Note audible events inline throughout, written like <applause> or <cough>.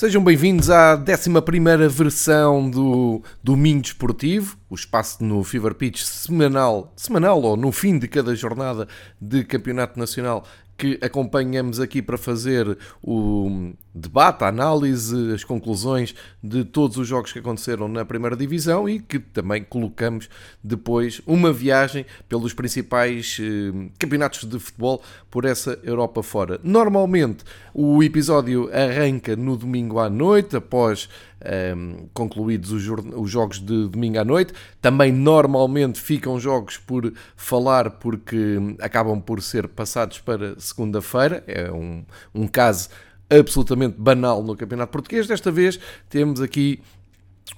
Sejam bem-vindos à 11 versão do Domingo Desportivo, o espaço no Fever Pitch semanal, semanal ou no fim de cada jornada de Campeonato Nacional que acompanhamos aqui para fazer o debate, a análise, as conclusões de todos os jogos que aconteceram na primeira divisão e que também colocamos depois uma viagem pelos principais eh, campeonatos de futebol por essa Europa fora. Normalmente o episódio arranca no domingo à noite, após um, concluídos os, os, jogos de domingo à noite. Também normalmente ficam jogos por falar porque acabam por ser passados para segunda-feira. É um, um caso absolutamente banal no Campeonato Português. Desta vez temos aqui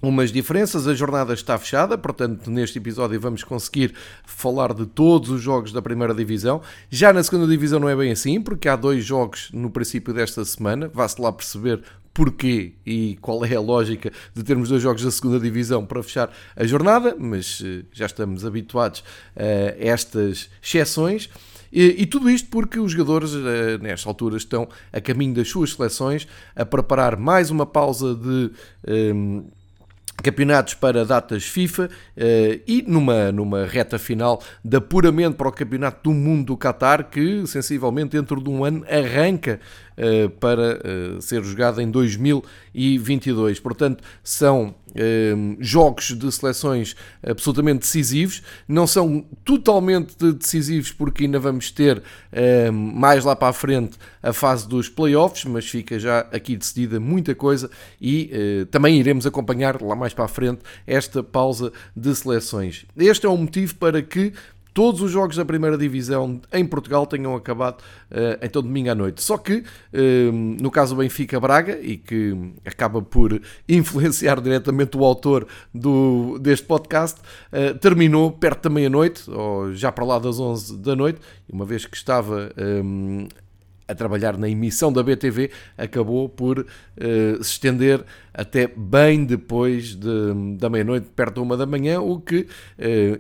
umas diferenças. A jornada está fechada, portanto, neste episódio vamos conseguir falar de todos os jogos da primeira divisão. Já na segunda divisão não é bem assim, porque há dois jogos no princípio desta semana. Vá-se lá perceber porquê e qual é a lógica de termos dois jogos da segunda divisão para fechar a jornada, mas eh, já estamos habituados a estas exceções. E, e, tudo isto porque os jogadores, eh, nesta altura, estão a caminho das suas seleções, a preparar mais uma pausa de. Um, ehm, campeonatos para datas FIFA uh, e numa, numa reta final de apuramento para o Campeonato do Mundo do Qatar, que sensivelmente dentro de um ano arranca para uh, ser jogado em 2022. Portanto, são jogos de seleções absolutamente decisivos, não são totalmente decisivos porque ainda vamos ter mais lá para a frente a fase dos playoffs, mas fica já aqui decidida muita coisa e também iremos acompanhar lá mais para a frente esta pausa de seleções. Este é o motivo para que todos os jogos da primeira divisão em Portugal tenham acabado uh, então domingo à noite. Só que, uh, no caso do Benfica Braga, e que acaba por <laughs> influenciar diretamente o autor do, deste podcast, uh, terminou perto da meia-noite, ou já para lá das 11 da noite, uma vez que estava um, a trabalhar na emissão da BTV, acabou por uh, se estender até bem depois de, da meia-noite, perto de uma da manhã, o que uh,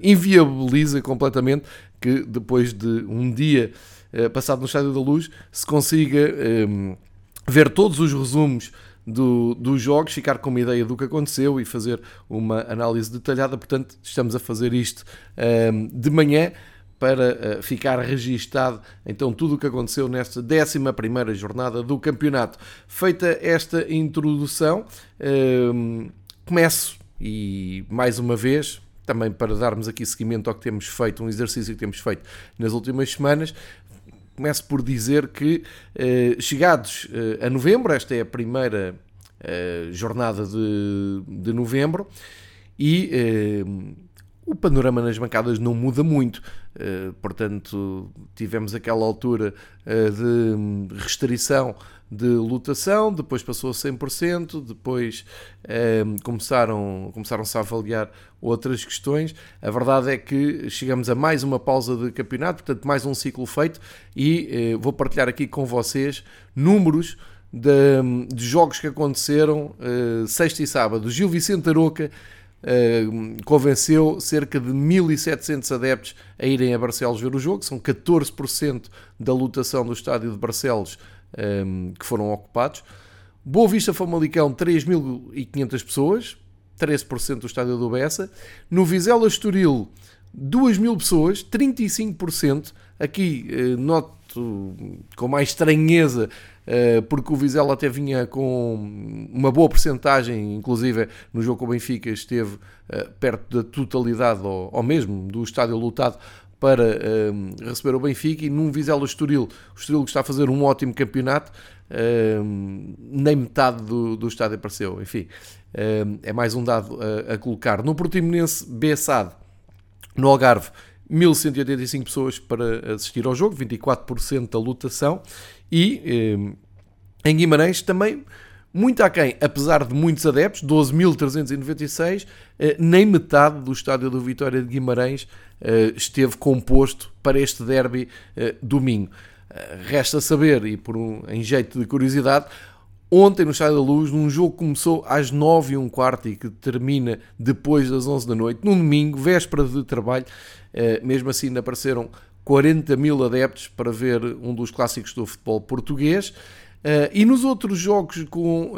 inviabiliza completamente que depois de um dia uh, passado no Estádio da Luz se consiga um, ver todos os resumos do, dos jogos, ficar com uma ideia do que aconteceu e fazer uma análise detalhada. Portanto, estamos a fazer isto um, de manhã para eh, ficar registado então tudo o que aconteceu nesta 11 jornada do campeonato. Feita esta introdução, ehm, começo e mais uma vez, também para darmos aqui seguimento ao que temos feito, um exercício que temos feito nas últimas semanas, começo por dizer que eh, chegados eh, a novembro, esta é a primeira jornada de, de novembro, e ehm, o panorama nas bancadas não muda muito. Uh, portanto, tivemos aquela altura uh, de restrição de lotação, depois passou a 100%, depois uh, começaram, começaram-se a avaliar outras questões. A verdade é que chegamos a mais uma pausa de campeonato, portanto, mais um ciclo feito, e vou partilhar aqui com vocês números de, de jogos que aconteceram sexta e sábado. Gil Vicente Aroca convenceu cerca de 1.700 adeptos a irem a Barcelos ver o jogo, são 14% da lotação do estádio de Barcelos que foram ocupados. Boa Vista Famalicão, 3.500 pessoas, 13% do estádio do Bessa. No Vizela Estoril, 2.000 pessoas, 35%. Aqui uh, noto com mais estranheza eh, porque o Vizela até vinha com uma boa porcentagem, inclusive no jogo com o Benfica esteve eh, perto da totalidade, ou, mesmo do estádio lotado, para uh, receber o Benfica e num Vizela Estoril, o Estoril que está a fazer um ótimo campeonato, uh, nem metade do, do estádio apareceu. Enfim, uh, é mais um dado a, a colocar. No Portimonense Bessade, no Algarve, 1185 pessoas para assistir ao jogo, 24% da lotação e eh, em Guimarães também muito aquém, apesar de muitos adeptos, 12.396, eh, nem metade do estádio do Vitória de Guimarães eh, esteve composto para este derby eh, domingo. Resta saber, e por um, em jeito de curiosidade, ontem no Estádio da Luz, num jogo que começou às 9 e um quarto e que termina depois das 11 da noite, num domingo, véspera de trabalho, mesmo assim apareceram 40 mil adeptos para ver um dos clássicos do futebol português. Uh, e nos outros jogos com uh,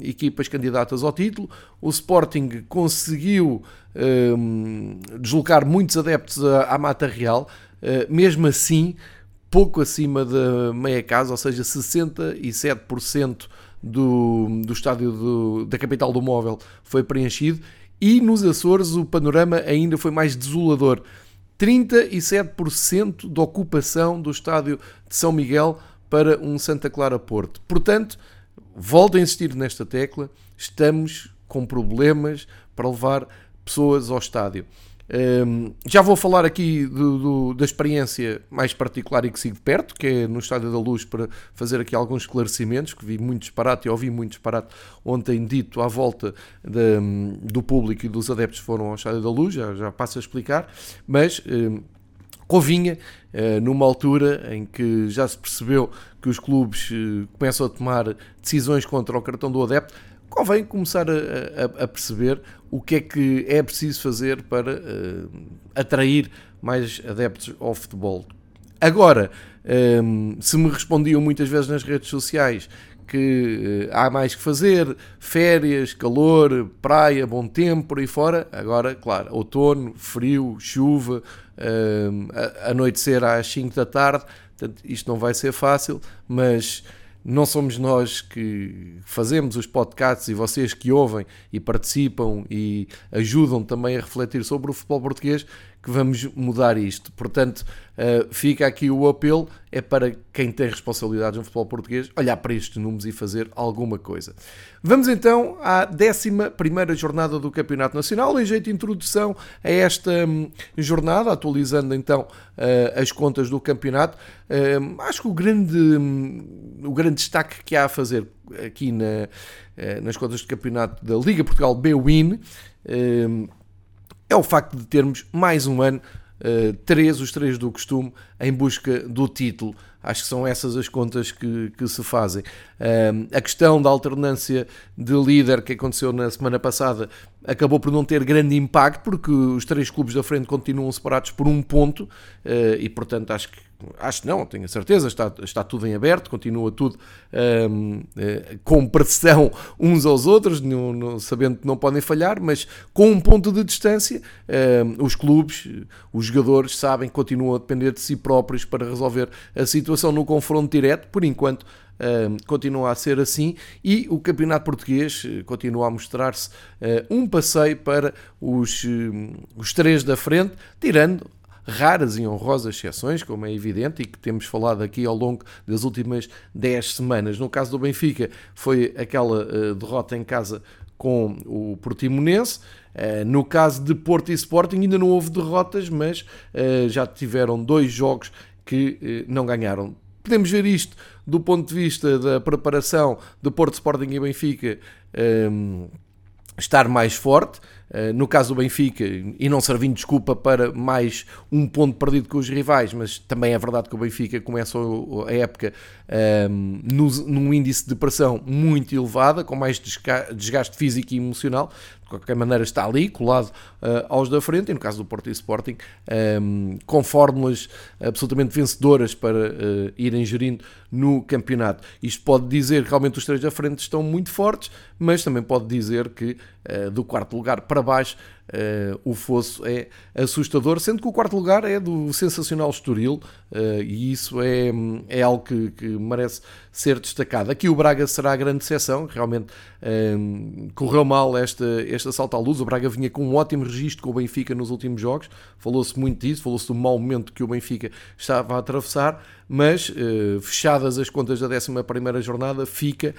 equipas candidatas ao título, o Sporting conseguiu uh, deslocar muitos adeptos à, à Mata Real, mesmo assim, pouco acima da meia casa, ou seja, 67% do, do estádio do, da capital do móvel foi preenchido. E nos Açores o panorama ainda foi mais desolador. 37% de ocupação do estádio de São Miguel para um Santa Clara Porto. Portanto, volto a insistir nesta tecla, estamos com problemas para levar pessoas ao estádio. Um, já vou falar aqui do, do, da experiência mais particular e que sigo perto, que é no Estádio da Luz, para fazer aqui alguns esclarecimentos, que vi muito disparate e ouvi muito disparate ontem dito à volta de, do público e dos adeptos que foram ao Estádio da Luz, já, já passo a explicar, mas um, convinha, uh, numa altura em que já se percebeu que os clubes uh, começam a tomar decisões contra o cartão do adepto, convém começar a, a, a, perceber o que é que é preciso fazer para uh, atrair mais adeptos ao futebol. Agora, um, ehm, se me respondiam muitas vezes nas redes sociais que uh, há mais que fazer, férias, calor, praia, bom tempo, por aí fora, agora, claro, outono, frio, chuva, uh, anoitecer às 5 da tarde, portanto, isto não vai ser fácil, mas não somos nós que fazemos os podcasts e vocês que ouvem e participam e ajudam também a refletir sobre o futebol português que vamos mudar isto. Portanto, uh, fica aqui o apelo, é para quem tem responsabilidades no futebol português, olhar para estes números e fazer alguma coisa. Vamos então à 11 jornada do Campeonato Nacional, em jeito de introdução a esta um, jornada, atualizando então uh, as contas do campeonato. Uh, acho que o grande, um, o grande destaque que há a fazer aqui na, nas contas do campeonato da Liga Portugal B-Win é o facto de termos mais um ano, uh, três, os três do costume, em busca do título. Acho que são essas as contas que, que se fazem. Uh, a questão da alternância de líder que aconteceu na semana passada acabou por não ter grande impacto, porque os três clubes da frente continuam separados por um ponto, uh, e portanto acho que acho não, tenho a certeza, está, está tudo em aberto, continua tudo um, eh, com pressão uns aos outros, no, no, sabendo que não podem falhar, mas com um ponto de distância, um, os clubes, os jogadores sabem que continuam a depender de si próprios para resolver a situação no confronto direto, por enquanto. Um, continua a ser assim e o Campeonato Português eh, continua a mostrar-se uh, um passeio para os, uh, os três da frente, tirando raras e honrosas exceções, como é evidente, e que temos falado aqui ao longo das últimas 10 semanas. No caso do Benfica, foi aquela uh, derrota em casa com o Portimonense. Uh, no caso de Porto e Sporting, ainda não houve derrotas, mas uh, já tiveram dois jogos que não ganharam. Podemos ver isto do ponto de vista da preparação de Porto, Sporting e Benfica um, estar mais forte. Eh, no caso do Benfica, e não servindo desculpa para mais um ponto perdido com os rivais, mas também é verdade que o Benfica começa a época um, ehm, num índice de pressão muito elevada, com mais desgaste físico e emocional, qualquer maneira está ali, colado uh, aos da frente, e no caso do Porto e Sporting, um, ehm, com fórmulas absolutamente vencedoras para uh, irem gerindo no campeonato. Isto pode dizer que realmente os três da frente estão muito fortes, mas também pode dizer que uh, do quarto lugar para baixo, uh, o fosso é assustador, sendo que o quarto lugar é do sensacional Estoril uh, e isso é, é algo que, que, merece ser destacado. Aqui o Braga será a grande exceção, realmente uh, correu mal esta, este assalto à luz. O Braga vinha com um ótimo registro com o Benfica nos últimos jogos, falou-se muito disso, falou-se do mau momento que o Benfica estava a atravessar, mas fechadas as contas da 11 jornada, fica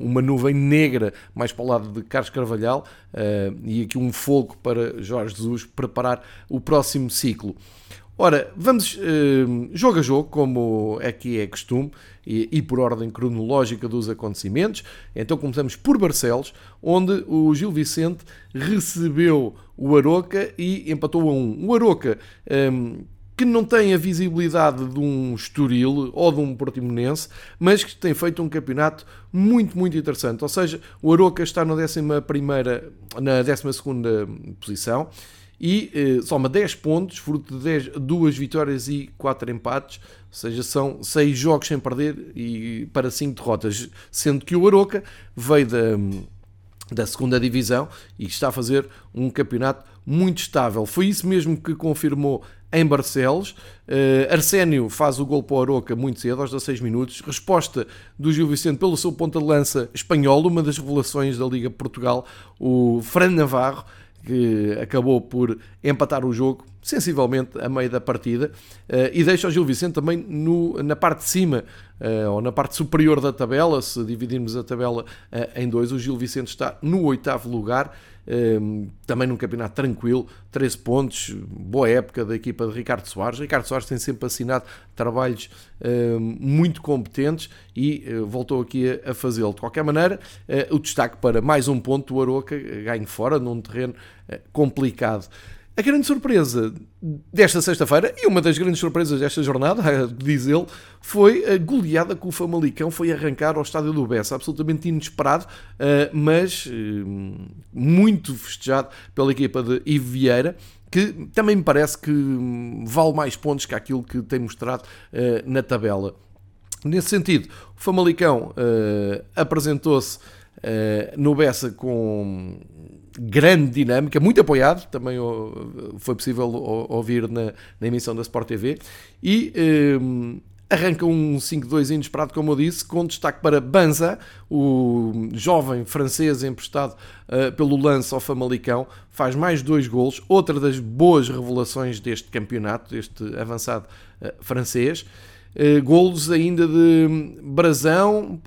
uma nuvem negra mais para o lado de Carlos Carvalhal uh, e aqui um fogo para Jorge Jesus preparar o próximo ciclo. Ora, vamos uh, jogo a jogo, como aqui é costume, e, e, por ordem cronológica dos acontecimentos. Então começamos por Barcelos, onde o Gil Vicente recebeu o Aroca e empatou a um. O Aroca um, que não tem a visibilidade de um Estoril ou de um Portimonense, mas que tem feito um campeonato muito, muito interessante. Ou seja, o Aroca está na 11 na 12 posição e eh, soma 10 pontos, fruto de 10, duas vitórias e 4 empates, ou seja, são 6 jogos sem perder e para 5 derrotas, sendo que o Aroca veio da, da segunda divisão e está a fazer um campeonato muito estável. Foi isso mesmo que confirmou em Barcelos. Uh, Arsénio faz o gol para o Aroca muito cedo, aos 16 minutos. Resposta do Gil Vicente pelo seu ponta de lança espanhol, uma das revelações da Liga Portugal, o Fran Navarro que acabou por empatar o jogo sensivelmente a meio da partida uh, e deixa o Gil Vicente também no, na parte de cima uh, ou na parte superior da tabela, se dividirmos a tabela uh, em dois, o Gil Vicente está no oitavo lugar também num campeonato tranquilo, 13 pontos, boa época da equipa de Ricardo Soares. Ricardo Soares tem sempre assinado trabalhos muito competentes e voltou aqui a, fazê-lo. De qualquer maneira, o destaque para mais um ponto, o Aroca ganho fora, num terreno complicado. A grande surpresa desta sexta-feira, e uma das grandes surpresas desta jornada, <laughs> diz ele, foi a goleada que o Famalicão foi arrancar ao estádio do Bessa. Absolutamente inesperado, eh, mas eh, muito festejado pela equipa de Ivo Vieira que também me parece que vale mais pontos que aquilo que tem mostrado uh, na tabela. Nesse sentido, o Famalicão apresentou-se no Bessa com grande dinâmica, muito apoiado, também foi possível ouvir na, na emissão da Sport TV, e um, ehm, arranca um 5-2 inesperado, como eu disse, com destaque para Banza, o jovem francês emprestado uh, pelo lance ao Famalicão, faz mais dois golos, outra das boas revelações deste campeonato, deste avançado uh, francês. Uh, golos ainda de Brasão,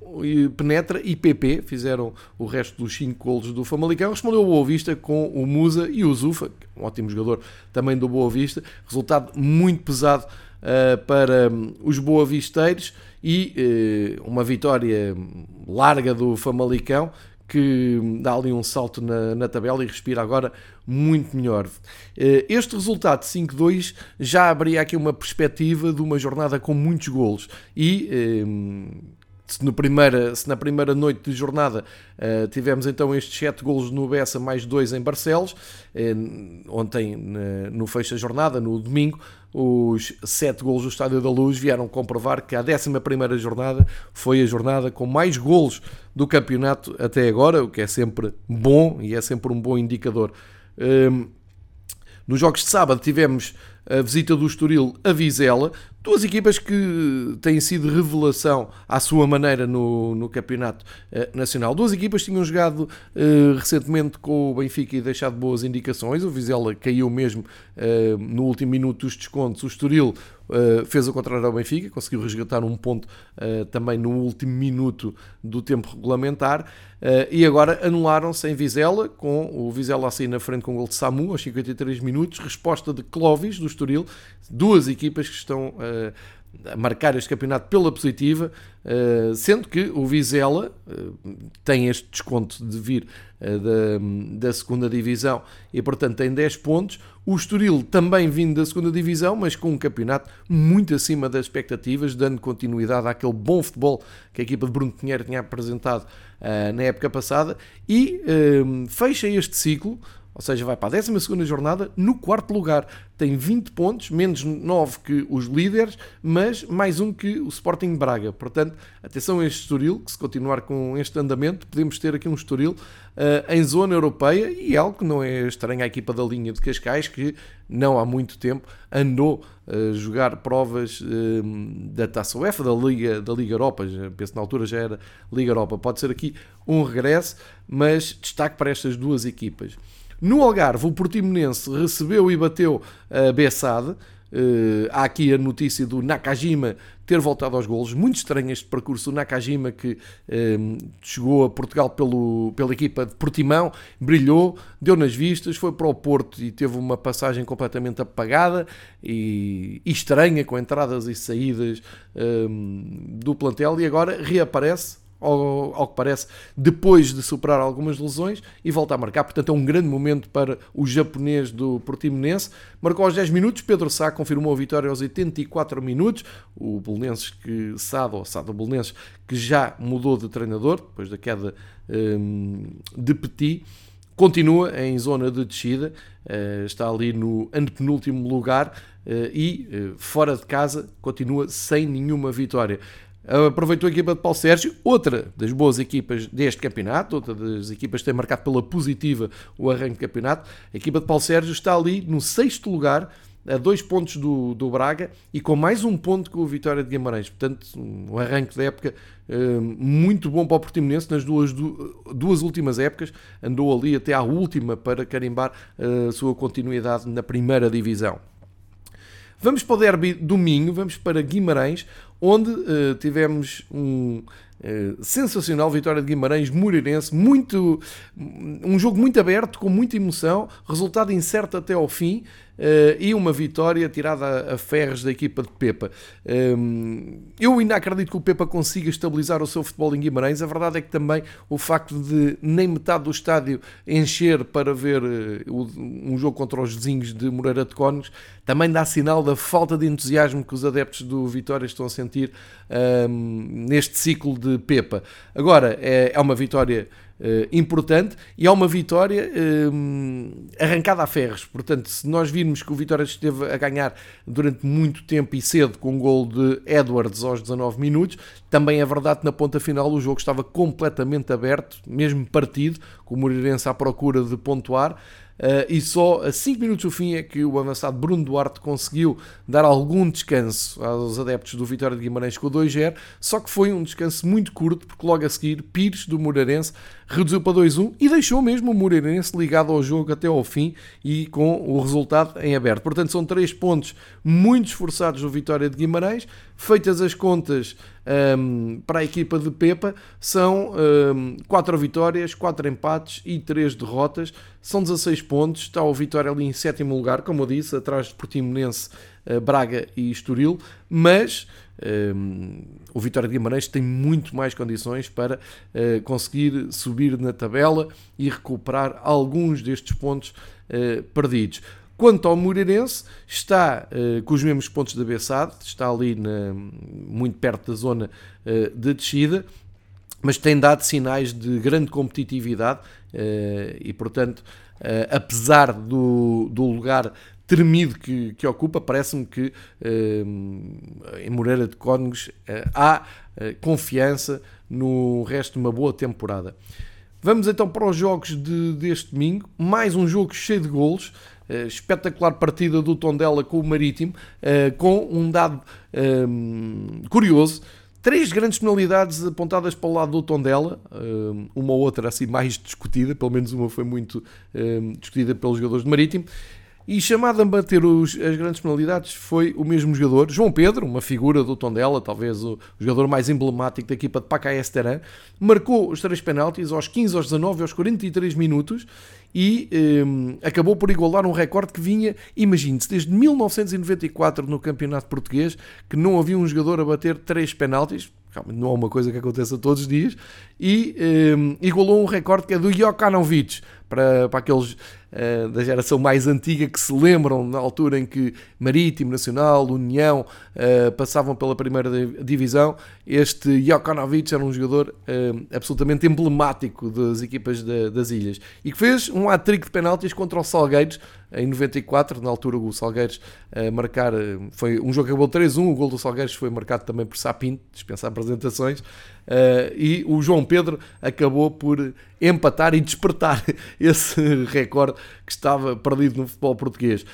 Penetra e PP, fizeram o resto dos 5 golos do Famalicão. Respondeu o Boa Vista com o Musa e o Zufa, é um ótimo jogador também do Boa Vista. Resultado muito pesado uh, para um, os boavisteiros e uh, uma vitória larga do Famalicão que dá ali um salto na, na tabela e respira agora muito melhor. Eh, este resultado de 5-2 já abria aqui uma perspectiva de uma jornada com muitos golos e se, no primeira, se na primeira noite de jornada uh, tivemos então estes 7 golos no Bessa, mais 2 em Barcelos, uh, ontem no fecho da jornada, no domingo, os 7 golos do Estádio da Luz vieram comprovar que a 11 jornada foi a jornada com mais golos do campeonato até agora, o que é sempre bom e é sempre um bom indicador. Uh, nos jogos de sábado tivemos a visita do Estoril a Vizela, duas equipas que têm sido revelação à sua maneira no, no campeonato eh, nacional. Duas equipas tinham jogado eh, recentemente com o Benfica e deixado boas indicações. O Vizela caiu mesmo eh, no último minuto dos descontos. O Estoril Uh, fez o contrário ao Benfica, conseguiu resgatar um ponto uh, também no último minuto do tempo regulamentar. Uh, e agora anularam-se em Vizela, com o Vizela assim na frente com o gol de Samu aos 53 minutos, resposta de Clovis do Estoril, duas equipas que estão a marcar este campeonato pela positiva, eh, sendo que o Vizela eh, tem este desconto de vir eh, da, da segunda divisão e, portanto, tem 10 pontos. O Estoril também vindo da segunda divisão, mas com um campeonato muito acima das expectativas, dando continuidade àquele bom futebol que a equipa de Bruno Pinheiro tinha apresentado na época passada e fecha este ciclo ou seja, vai para a 12 jornada no quarto lugar. Tem 20 pontos, menos 9 que os líderes, mas mais um que o Sporting Braga. Portanto, atenção a este Estoril, que se continuar com este andamento, podemos ter aqui um Estoril uh, em zona europeia e é algo que não é estranho à equipa da linha de Cascais, que não há muito tempo andou a jogar provas uh, da Taça UEFA, da Liga, da Liga Europa, penso na altura já era Liga Europa. Pode ser aqui um regresso, mas destaque para estas duas equipas. No Algarve, o Portimonense recebeu e bateu a Bessade. Uh, há aqui a notícia do Nakajima ter voltado aos golos. Muito estranho este percurso do Nakajima que uh, chegou a Portugal pelo, pela equipa de Portimão, brilhou, deu nas vistas, foi para o Porto e teve uma passagem completamente apagada e, e estranha com entradas e saídas uh, do plantel e agora reaparece ao, ao, que parece, depois de superar algumas lesões e volta a marcar. Portanto, é um grande momento para o japonês do Portimonense. Marcou aos 10 minutos, Pedro Sá confirmou a vitória aos 84 minutos. O Belenenses que Sado, ou Sado Belenenses, que já mudou de treinador depois da queda um, de Petit. continua em zona de descida, está ali no antepenúltimo lugar e fora de casa continua sem nenhuma vitória. Aproveitou a equipa de Paulo Sérgio, outra das boas equipas deste campeonato, outra das equipas que tem marcado pela positiva o arranque do campeonato. A equipa de Paulo Sérgio está ali no sexto lugar, a dois pontos do, do Braga e com mais um ponto com o Vitória de Guimarães. Portanto, um arranque da época uh, muito bom para o Portimonense nas duas, duas últimas épocas. Andou ali até à última para carimbar uh, a sua continuidade na primeira divisão. Vamos para o derby domingo, vamos para Guimarães, onde uh, tivemos um uh, sensacional vitória de Guimarães, Moreirense, muito, um jogo muito aberto, com muita emoção, resultado incerto até ao fim, Uh, e uma vitória tirada a, ferros da equipa de Pepa. Um, eu ainda acredito que o Pepa consiga estabilizar o seu futebol em Guimarães. A verdade é que também o facto de nem metade do estádio encher para ver uh, um jogo contra os vizinhos de Moreira de Cónegos também dá sinal da falta de entusiasmo que os adeptos do Vitória estão a sentir um, neste ciclo de Pepa. Agora, é, é uma vitória Uh, importante e é uma vitória uh, arrancada a ferros. Portanto, se nós virmos que o Vitória esteve a ganhar durante muito tempo e cedo com o um gol de Edwards aos 19 minutos, também é verdade que na ponta final o jogo estava completamente aberto, mesmo partido, com o Moreirense à procura de pontuar. Uh, e só a 5 minutos do fim é que o avançado Bruno Duarte conseguiu dar algum descanso aos adeptos do Vitória de Guimarães com o 2-0, só que foi um descanso muito curto, porque logo a seguir Pires do Moreirense reduziu para 2-1 e deixou mesmo o Moreirense ligado ao jogo até ao fim e com o resultado em aberto. Portanto, são três pontos muito esforçados do Vitória de Guimarães, feitas as contas um, para a equipa de Pepa, são um, 4 vitórias, 4 empates e 3 derrotas. São 16 pontos. Está o Vitória ali em sétimo lugar, como eu disse, atrás de Portimonense, uh, Braga e Estoril. Mas o Vitória de Guimarães tem muito mais condições para uh, conseguir subir na tabela e recuperar alguns destes pontos uh, perdidos. Quanto ao Moreirense, está uh, com os mesmos pontos da Bessade, está ali na, muito perto da zona uh, de descida, mas tem dado sinais de grande competitividade uh, e, portanto, apesar do, do lugar tremido que, que ocupa, parece-me que em Moreira de Cónegos há confiança no resto de uma boa temporada. Vamos então para os jogos de, deste domingo. Mais um jogo cheio de golos. Uh, espetacular partida do Tondela com o Marítimo, uh, com um dado um, curioso. Três grandes penalidades apontadas para o lado do Tondela, uma ou outra assim mais discutida, pelo menos uma foi muito discutida pelos jogadores do Marítimo. E chamado a bater os, as grandes penalidades foi o mesmo jogador, João Pedro, uma figura do Tondela, talvez o, o jogador mais emblemático da equipa de Pacaés Teran, marcou os três penaltis aos 15, aos 19 e aos 43 minutos e um, acabou por igualar um recorde que vinha, imagine-se, desde 1994 no Campeonato Português, que não havia um jogador a bater três penaltis, realmente não é uma coisa que aconteça todos os dias, e um, igualou um recorde que é do Jokanovic, para, para aqueles uh, da geração mais antiga que se lembram na altura em que Marítimo, Nacional, União uh, passavam pela primeira divisão. Este Jokanovic era um jogador uh, absolutamente emblemático das equipas de, das ilhas e que fez um hat-trick de penaltis contra o Salgueiros em 94, na altura o Salgueiros a marcar, foi um jogo que acabou 3-1, o gol do Salgueiros foi marcado também por Sapinto, dispensar apresentações, uh, e o João Pedro acabou por empatar e despertar <laughs> esse recorde que estava perdido no futebol português.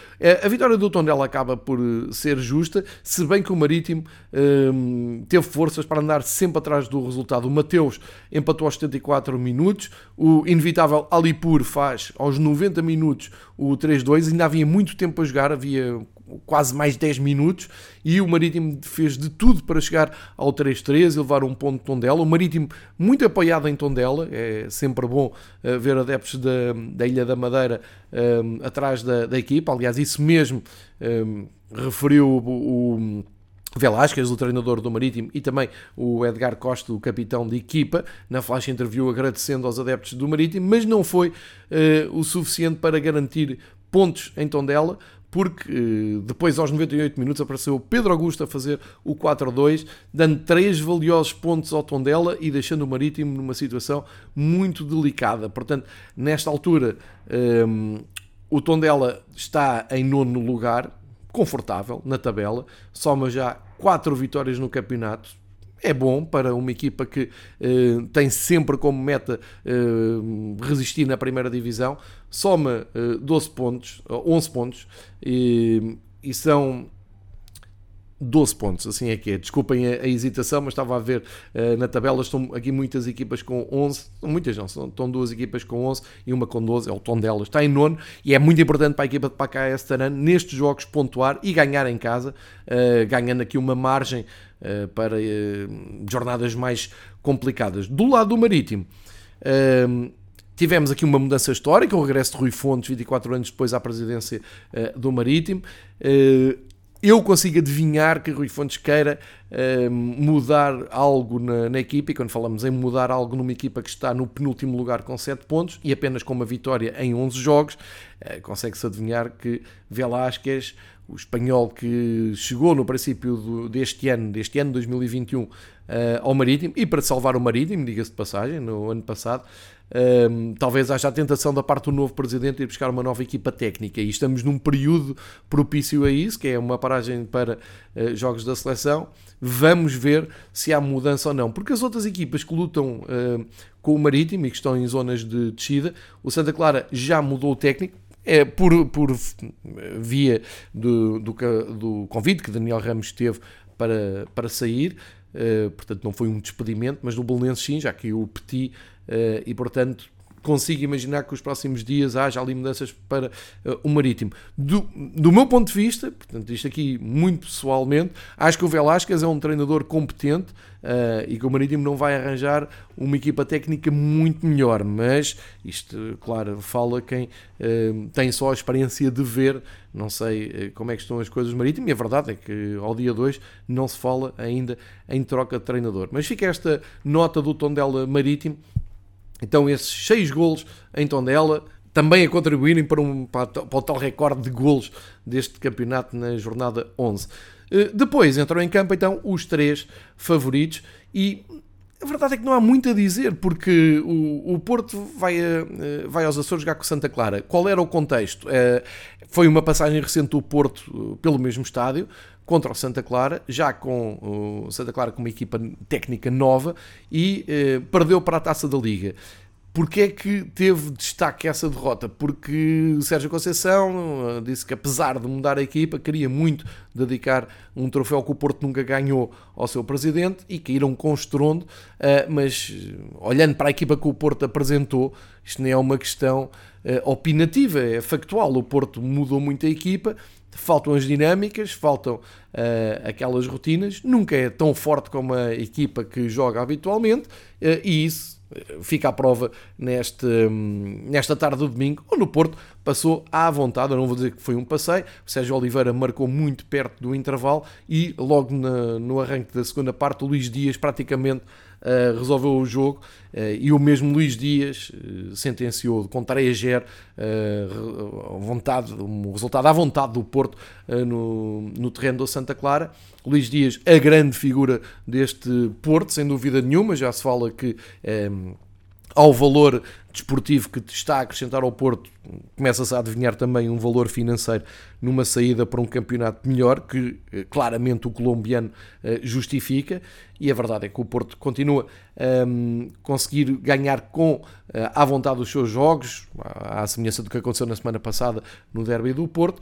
A vitória do Tondela acaba por ser justa, se bem que o Marítimo uh, teve forças para andar sempre atrás do resultado. O Mateus empatou aos 74 minutos, o inevitável Alipur faz aos 90 minutos o 3-2, ainda havia muito tempo a jogar, havia quase mais 10 minutos e o Marítimo fez de tudo para chegar ao 3-3 e levar um ponto de Tondela. O Marítimo muito apoiado em Tondela, é sempre bom uh, ver adeptos da, da Ilha da Madeira um, eh, atrás da, da, equipa. Aliás, isso mesmo um, eh, referiu o, o Velásquez, o treinador do Marítimo, e também o Edgar Costa, o capitão de equipa, na flash interview agradecendo aos adeptos do Marítimo, mas não foi uh, o suficiente para garantir pontos em Tondela, porque eh, depois aos 98 minutos apareceu Pedro Augusto a fazer o 4-2, dando três valiosos pontos ao Tondela e deixando o Marítimo numa situação muito delicada. Portanto, nesta altura, um, ehm, o Tondela está em nono lugar, confortável na tabela, soma já quatro vitórias no campeonato, é bom para uma equipa que uh, tem sempre como meta uh, resistir na primeira divisão. Soma uh, 12 pontos, 11 pontos e, e são 12 pontos, assim é que é. Desculpem a, a hesitação, mas estava a ver uh, na tabela, estão aqui muitas equipas com 11, muitas não, são, estão duas equipas com 11 e uma com 12, é o tom delas, está em nono e é muito importante para a equipa de Pacaé Taran nestes jogos pontuar e ganhar em casa, uh, ganhando aqui uma margem para jornadas mais complicadas. Do lado do Marítimo, Tivemos aqui uma mudança histórica, o regresso de Rui Fontes, 24 anos depois à presidência uh, do Marítimo. Uh, eu consigo adivinhar que Rui Fontes queira mudar algo na, na, equipa, e quando falamos em mudar algo numa equipa que está no penúltimo lugar com 7 pontos e apenas com uma vitória em 11 jogos, consegue-se adivinhar que Velásquez, o espanhol que chegou no princípio do, deste ano, deste ano 2021, uh, eh, ao Marítimo, e para salvar o Marítimo, diga-se de passagem, no ano passado, um, talvez haja a tentação da parte do novo presidente ir buscar uma nova equipa técnica e estamos num período propício a isso, que é uma paragem para uh, jogos da seleção. Vamos ver se há mudança ou não, porque as outras equipas que lutam uh, com o Marítimo e que estão em zonas de descida, o Santa Clara já mudou o técnico, é por, por via do, do, do convite que Daniel Ramos teve para, para sair. Uh, portanto, não foi um despedimento, mas no Belenenses sim, já que o Petit eh, e, portanto, consigo imaginar que os próximos dias haja ali mudanças para uh, o Marítimo. Do, do, meu ponto de vista, portanto, isto aqui muito pessoalmente, acho que o Velasquez é um treinador competente uh, e que o Marítimo não vai arranjar uma equipa técnica muito melhor, mas isto, claro, fala quem uh, tem só a experiência de ver, não sei como é que estão as coisas do Marítimo, e a verdade é que ao dia 2 não se fala ainda em troca de treinador. Mas fica esta nota do Tondela Marítimo, então, esses seis golos em Tondela também a contribuírem para, um, para, para o tal recorde de golos deste campeonato na jornada 11. Eh, depois entram em campo então os três favoritos e a verdade é que não há muito a dizer, porque o, o Porto vai, a, eh, vai aos Açores jogar com Santa Clara. Qual era o contexto? Eh, foi uma passagem recente do Porto pelo mesmo estádio, contra o Santa Clara, já com o Santa Clara com uma equipa técnica nova e perdeu para a taça da Liga. Porquê é que teve destaque essa derrota? Porque Sérgio Conceição eh, disse que apesar de mudar a equipa, queria muito dedicar um troféu que o Porto nunca ganhou ao seu presidente e caíram com estrondo, eh, mas olhando para a equipa que o Porto apresentou, isto nem é uma questão eh, opinativa, é factual. O Porto mudou muito a equipa faltam as dinâmicas, faltam aquelas rotinas, nunca é tão forte como a equipa que joga habitualmente, e isso eh, fica à prova neste, um, nesta tarde do domingo, onde o Porto passou à vontade. Eu não vou dizer que foi um passeio. O Sérgio Oliveira marcou muito perto do intervalo e logo na, no arranque da segunda parte, o Luís Dias praticamente uh, resolveu o jogo uh, e o mesmo Luís Dias uh, sentenciou com 3-0 vontade, um resultado à vontade do Porto no, no terreno do Santa Clara. Luís Dias, a grande figura deste Porto, sem dúvida nenhuma, já se fala que ao valor desportivo que está a acrescentar ao Porto, começa-se a adivinhar também um valor financeiro numa saída para um campeonato melhor, que eh, claramente o colombiano eh, justifica, e a verdade é que o Porto continua a um, conseguir ganhar com eh, à vontade os seus jogos, à semelhança do que aconteceu na semana passada no derby do Porto,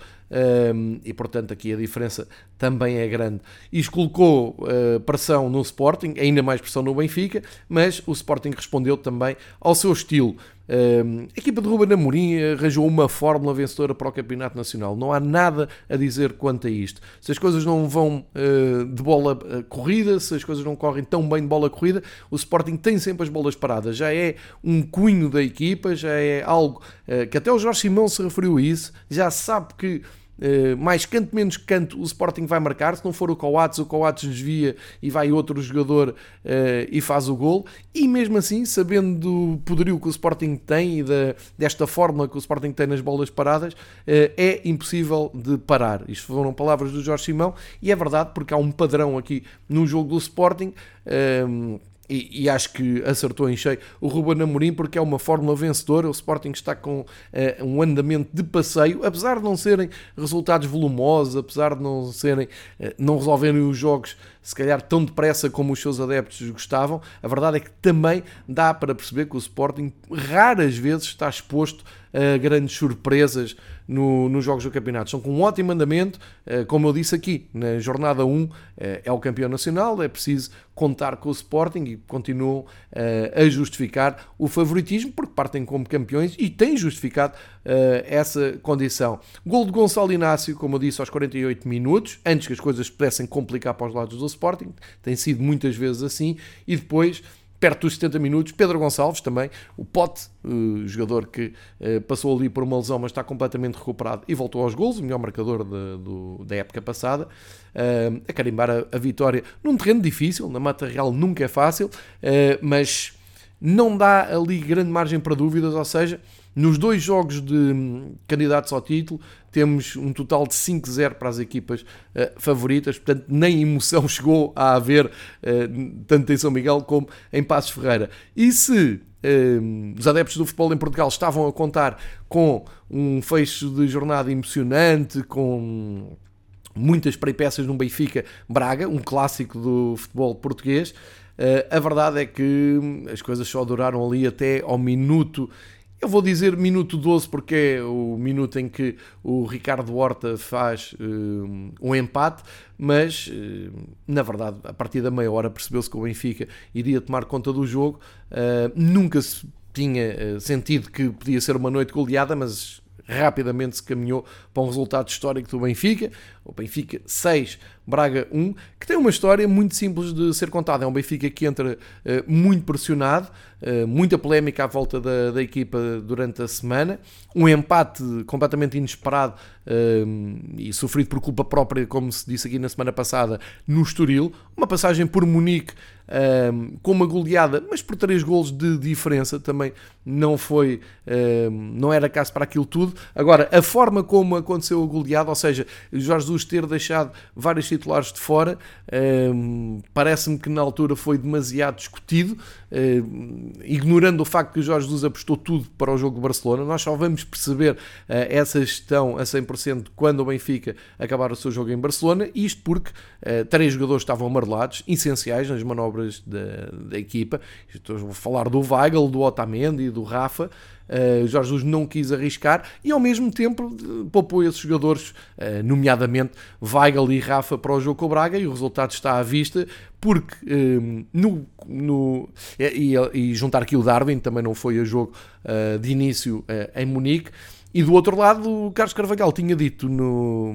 um, e portanto aqui a diferença também é grande. Isto colocou pressão no Sporting, ainda mais pressão no Benfica, mas o Sporting respondeu também ao seu estilo a equipa de Ruben Amorim arranjou uma fórmula vencedora para o Campeonato Nacional. Não há nada a dizer quanto a isto. Se as coisas não vão uh, de bola uh, corrida, se as coisas não correm tão bem de bola corrida, o Sporting tem sempre as bolas paradas. Já é um cunho da equipa, já é algo uh, que até o Jorge Simão se referiu a isso. Já sabe que mais canto menos canto o Sporting vai marcar, se não for o Coates, o Coates desvia e vai outro jogador e faz o gol, e mesmo assim, sabendo do poderio que o Sporting tem e da, desta fórmula que o Sporting tem nas bolas paradas, é impossível de parar. Isto foram palavras do Jorge Simão, e é verdade porque há um padrão aqui no jogo do Sporting, e, e, acho que acertou em cheio o Ruben Amorim porque é uma fórmula vencedora. O Sporting está com uh, um andamento de passeio, apesar de não serem resultados volumosos, apesar de não serem, uh, não resolverem os jogos se calhar tão depressa como os seus adeptos gostavam. A verdade é que também dá para perceber que o Sporting raras vezes está exposto a grandes surpresas no, nos jogos do campeonato. São com um ótimo andamento, uh, como eu disse aqui, na jornada 1 é o campeão nacional, é preciso contar com o Sporting e continuam a justificar o favoritismo, porque partem como campeões e têm justificado essa condição. Gol de Gonçalo Inácio, como eu disse, aos 48 minutos, antes que as coisas pudessem complicar para os lados do Sporting, tem sido muitas vezes assim, e depois perto dos 70 minutos. Pedro Gonçalves também, o Pote, o jogador que uh, passou ali por uma lesão, mas está completamente recuperado e voltou aos gols, o melhor marcador de, do, da época passada, uh, a carimbar a, a, vitória num terreno difícil, na Mata Real nunca é fácil, mas não dá ali grande margem para dúvidas, ou seja, nos dois jogos de hum, candidatos ao título, temos um total de 5-0 para as equipas uh, favoritas, portanto, nem emoção <laughs> chegou a haver uh, tanto em São Miguel como em Passos Ferreira. E se uh, os adeptos do futebol em Portugal estavam a contar com um fecho de jornada emocionante, com muitas peripécias no Benfica Braga, um clássico do futebol português, a verdade é que as coisas só duraram ali até ao minuto eu vou dizer minuto 12 porque é o minuto em que o Ricardo Horta faz uh, um empate, mas uh, na verdade, a partir da meia hora percebeu-se que o Benfica iria tomar conta do jogo. Uh, nunca se tinha sentido que podia ser uma noite goleada, mas rapidamente se caminhou para um resultado histórico do Benfica. O Benfica 6, Braga 1, que tem uma história muito simples de ser contada. É um Benfica que entra uh, muito pressionado, uh, muita polémica à volta da, da, equipa durante a semana, um empate completamente inesperado uh, e sofrido por culpa própria, como se disse aqui na semana passada, no Estoril, uma passagem por Munique com uma goleada, mas por três golos de diferença também não foi, não era caso para aquilo tudo. Agora, a forma como aconteceu a goleada, ou seja, Jorge Jesus ter deixado vários titulares de fora, parece-me que na altura foi demasiado discutido, ignorando o facto que o Jorge Jesus apostou tudo para o jogo de Barcelona. Nós só vamos perceber uh, essa gestão a 100% quando o Benfica acabar o seu jogo em Barcelona, isto porque uh, três jogadores estavam amarelados, essenciais nas manobras da, da equipa. Estou a falar do Weigl, do Otamendi e do Rafa. Uh, Jorge Jesus não quis arriscar e ao mesmo tempo poupou esses jogadores, uh, nomeadamente Weigl e Rafa, para o jogo com o Braga e o resultado está à vista porque um, no, no e, e, juntar aqui o Darwin também não foi a jogo uh, de início em Munique e do outro lado, o Carlos Carvalhal tinha dito no,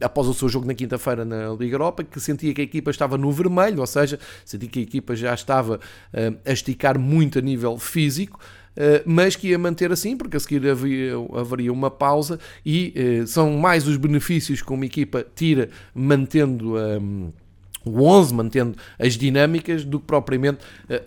após o seu jogo na quinta-feira na Liga Europa que sentia que a equipa estava no vermelho, ou seja, sentia que a equipa já estava uh, a esticar muito a nível físico. Uh, mas que ia manter assim, porque a seguir havia, haveria uma pausa e uh, são mais os benefícios que uma equipa tira mantendo um, o 11, mantendo as dinâmicas, do que propriamente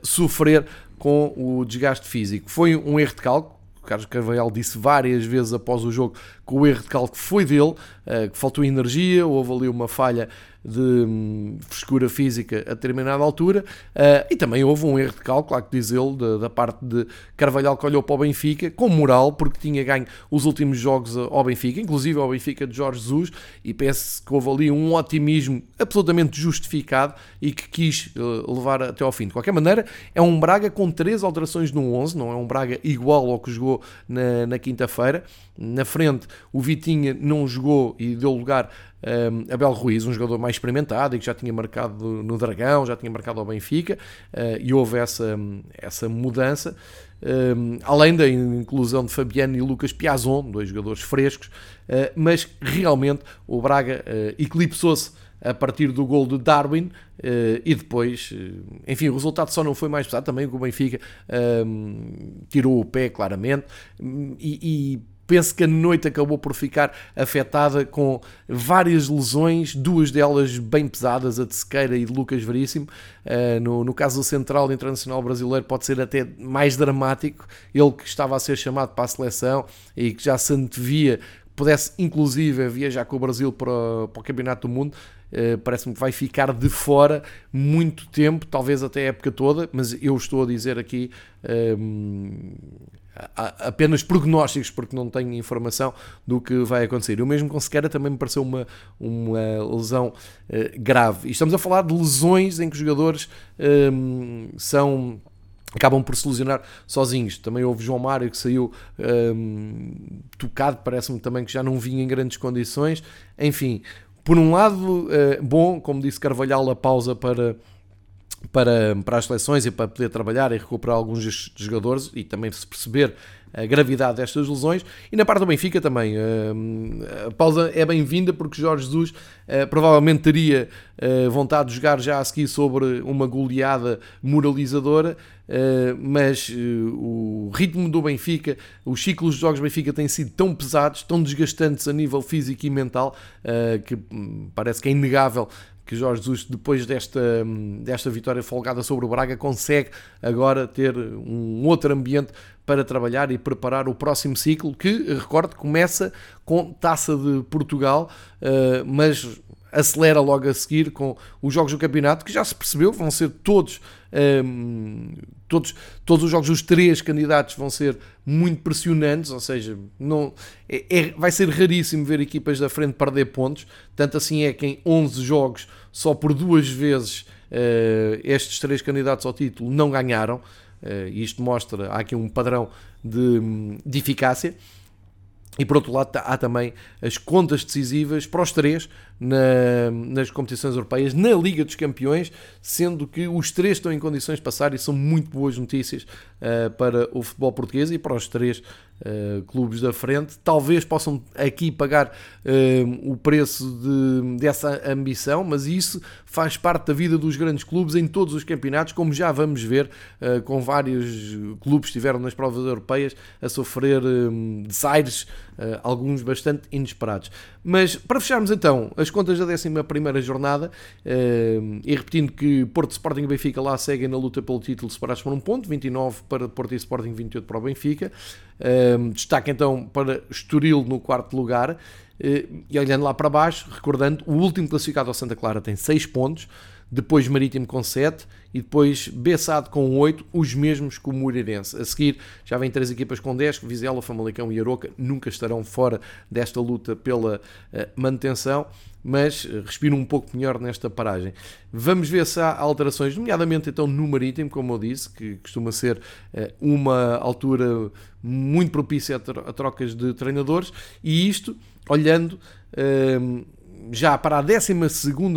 sofrer com o desgaste físico. Foi um erro de cálculo, Carlos Carvalhal disse várias vezes após o jogo que o erro de cálculo foi dele, eh, que faltou energia, houve ali uma falha de hum, frescura física a determinada altura uh, e também houve um erro de cálculo, há que diz ele, da, da, parte de Carvalhal que olhou para o Benfica com moral, porque tinha ganho os últimos jogos ao Benfica, inclusive ao Benfica de Jorge Jesus, e penso que houve ali um otimismo absolutamente justificado e que quis uh, levar até ao fim. De qualquer maneira, é um Braga com três alterações no 11, não é um Braga igual ao que jogou na, na quinta-feira. Na frente, o Vitinha não jogou e deu lugar um, Abel Ruiz, um jogador mais experimentado e que já tinha marcado no Dragão, já tinha marcado ao Benfica, uh, e houve essa, essa mudança. Um, além da inclusão de Fabiano e Lucas Piazon, dois jogadores frescos, uh, mas realmente o Braga uh, eclipsou-se a partir do gol de Darwin e depois, enfim, o resultado só não foi mais pesado, também o Benfica tirou o pé claramente e, e penso que a noite acabou por ficar afetada com várias lesões, duas delas bem pesadas, a de Sequeira e de Lucas Veríssimo. Uh, no, no caso do Central Internacional Brasileiro pode ser até mais dramático, ele que estava a ser chamado para a seleção e que já se antevia pudesse inclusive viajar com o Brasil para, para o Campeonato do Mundo, uh, parece-me que vai ficar de fora muito tempo, talvez até a época toda, mas eu estou a dizer aqui um, apenas prognósticos, porque não tenho informação do que vai acontecer. O mesmo com Sequeira também me pareceu uma, uma lesão uh, grave. E estamos a falar de lesões em que os jogadores um, são acabam por se lesionar sozinhos. Também houve João Mário que saiu um, tocado, parece-me também que já não vinha em grandes condições. Enfim, por um lado, uh, bom, como disse Carvalhal, a pausa para, para, para as seleções e para poder trabalhar e recuperar alguns jogadores e também se perceber a gravidade destas lesões. E na parte do Benfica também. Eh, a pausa é bem-vinda porque Jorge Jesus eh, provavelmente teria eh, vontade de jogar já a seguir sobre uma goleada moralizadora. mas o ritmo do Benfica, os ciclos de jogos do Benfica têm sido tão pesados, tão desgastantes a nível físico e mental, que hum, parece que é inegável que Jorge Jesus, depois desta, desta vitória folgada sobre o Braga, consegue agora ter um outro ambiente para trabalhar e preparar o próximo ciclo, que, recordo, começa com Taça de Portugal, eh, mas acelera logo a seguir com os jogos do campeonato, que já se percebeu, vão ser todos, todos, todos os jogos dos três candidatos vão ser muito pressionantes, ou seja, não, é, é, vai ser raríssimo ver equipas da frente perder pontos, tanto assim é que em 11 jogos, só por duas vezes, uh, estes três candidatos ao título não ganharam, uh, isto mostra, há aqui um padrão de, de eficácia, e por outro lado há também as contas decisivas para os três na, nas competições europeias, na Liga dos Campeões, sendo que os três estão em condições de passar e são muito boas notícias uh, para o futebol português e para os três uh, clubes da frente. Talvez possam aqui pagar uh, o preço de, dessa ambição, mas isso faz parte da vida dos grandes clubes em todos os campeonatos, como já vamos ver, uh, com vários clubes que estiveram nas provas europeias a sofrer desaires, alguns bastante inesperados. Mas para fecharmos então as contas da 11 jornada, e repetindo que Porto Sporting e Benfica lá seguem na luta pelo título separados por um ponto, 29 para Porto e Sporting, 28 para o Benfica. Um, destaque então para Estoril no quarto lugar. Uh, e olhando lá para baixo, recordando, o último classificado ao Santa Clara tem 6 pontos, depois Marítimo com 7 e depois Bessado com 8, os mesmos que o Moreirense. A seguir já vem três equipas com 10, Vizela, Famalicão e Aroca, nunca estarão fora desta luta pela uh, manutenção, mas uh, respiram um pouco melhor nesta paragem. Vamos ver se há alterações, nomeadamente então no Marítimo, como eu disse, que costuma ser uh, uma altura muito propícia a, a, trocas de treinadores, e isto olhando já para a 12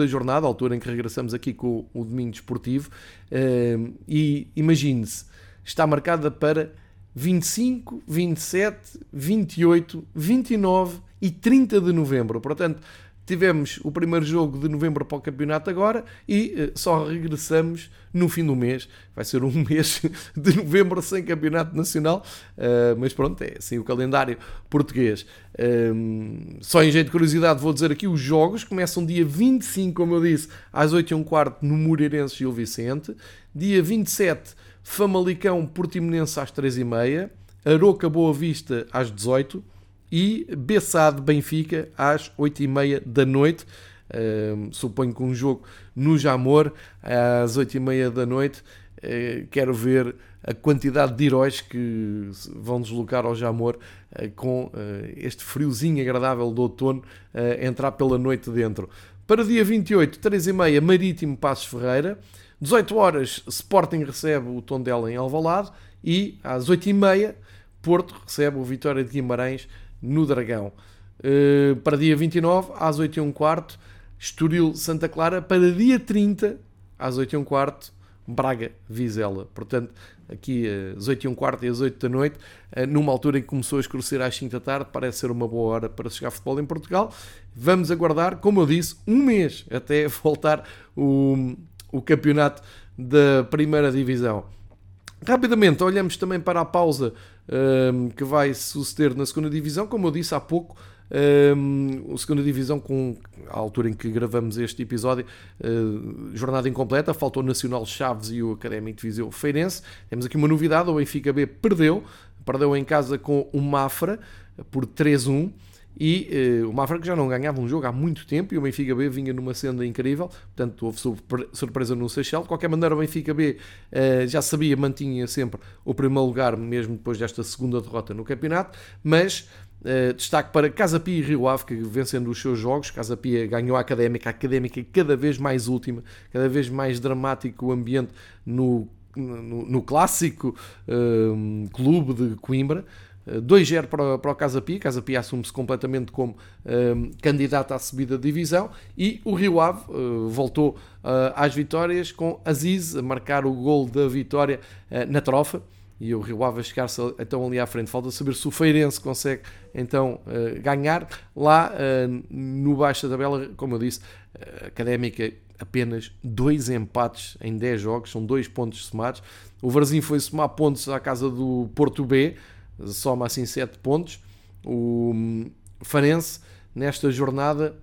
jornada, a altura em que regressamos aqui com o domingo desportivo, uh, e imagine-se, está marcada para 25, 27, 28, 29 e 30 de novembro. Portanto, Tivemos o primeiro jogo de novembro para o campeonato agora e uh, só regressamos no fim do mês. Vai ser um <laughs> mês de novembro sem campeonato nacional, uh, mas pronto, é assim o calendário português. Um, só em jeito de curiosidade vou dizer aqui, os jogos começam dia 25, como eu disse, às 8 h quarto no Moreirense Gil Vicente. Dia 27, Famalicão Portimonense às 3h30. Aroca Boa Vista às 18 e Bessade Benfica às 8h30 da noite. Uh, suponho que um jogo no Jamor às 8h30 da noite. Uh, quero ver a quantidade de heróis que vão deslocar ao Jamor uh, com eh, este friozinho agradável do outono entrar pela noite dentro. Para dia 28, 3h30, Marítimo Passos Ferreira. 18 horas, Sporting recebe o Tondela em Alvalade. E às 8h30, Porto recebe o Vitória de Guimarães no Dragão. Uh, para dia 29, às 8 h quarto, Estoril Santa Clara. Para dia 30, às 8 h quarto, Braga Vizela. Portanto, aqui às 8 h quarto e às 8 da noite, uh, numa altura em que começou a escurecer às 5 da tarde, parece ser uma boa hora para chegar futebol em Portugal. Vamos aguardar, como eu disse, um mês até <laughs> voltar o, o campeonato da primeira divisão. Rapidamente, olhamos também para a pausa um, que vai suceder na segunda divisão. Como eu disse há pouco, um, a segunda divisão, com a altura em que gravamos este episódio, uh, jornada incompleta, faltou o Nacional Chaves e o Académico de Viseu Feirense. Temos aqui uma novidade: o Benfica B perdeu, perdeu em casa com o Mafra por 3-1 e uh, o que já não ganhava um jogo há muito tempo e o Benfica B vinha numa senda incrível, portanto houve surpresa no Seychelles. De qualquer maneira, o Benfica B uh, já sabia, mantinha sempre o primeiro lugar, mesmo depois desta segunda derrota no campeonato, mas Uh, destaque para Casa Pia e Rio Ave, que vencendo os seus jogos. Casa Pia ganhou a Académica, a Académica cada vez mais última, cada vez mais dramático o ambiente no, no, no clássico clube de Coimbra. 2-0 para, para o Casa Pia, Casa Pia assume-se completamente como um, candidato à subida de divisão e o Rio Ave uh, voltou uh, às vitórias com Aziz a marcar o gol da vitória uh, na trofa e o Rio Ave a chegar-se então ali à frente. Falta saber se o Feirense consegue então ganhar. Lá no baixo da tabela, como eu disse, Académica apenas dois empates em 10 jogos, são dois pontos somados. O Varzim foi somar pontos à casa do Porto B, soma assim 7 pontos. O hum, Farense, nesta jornada,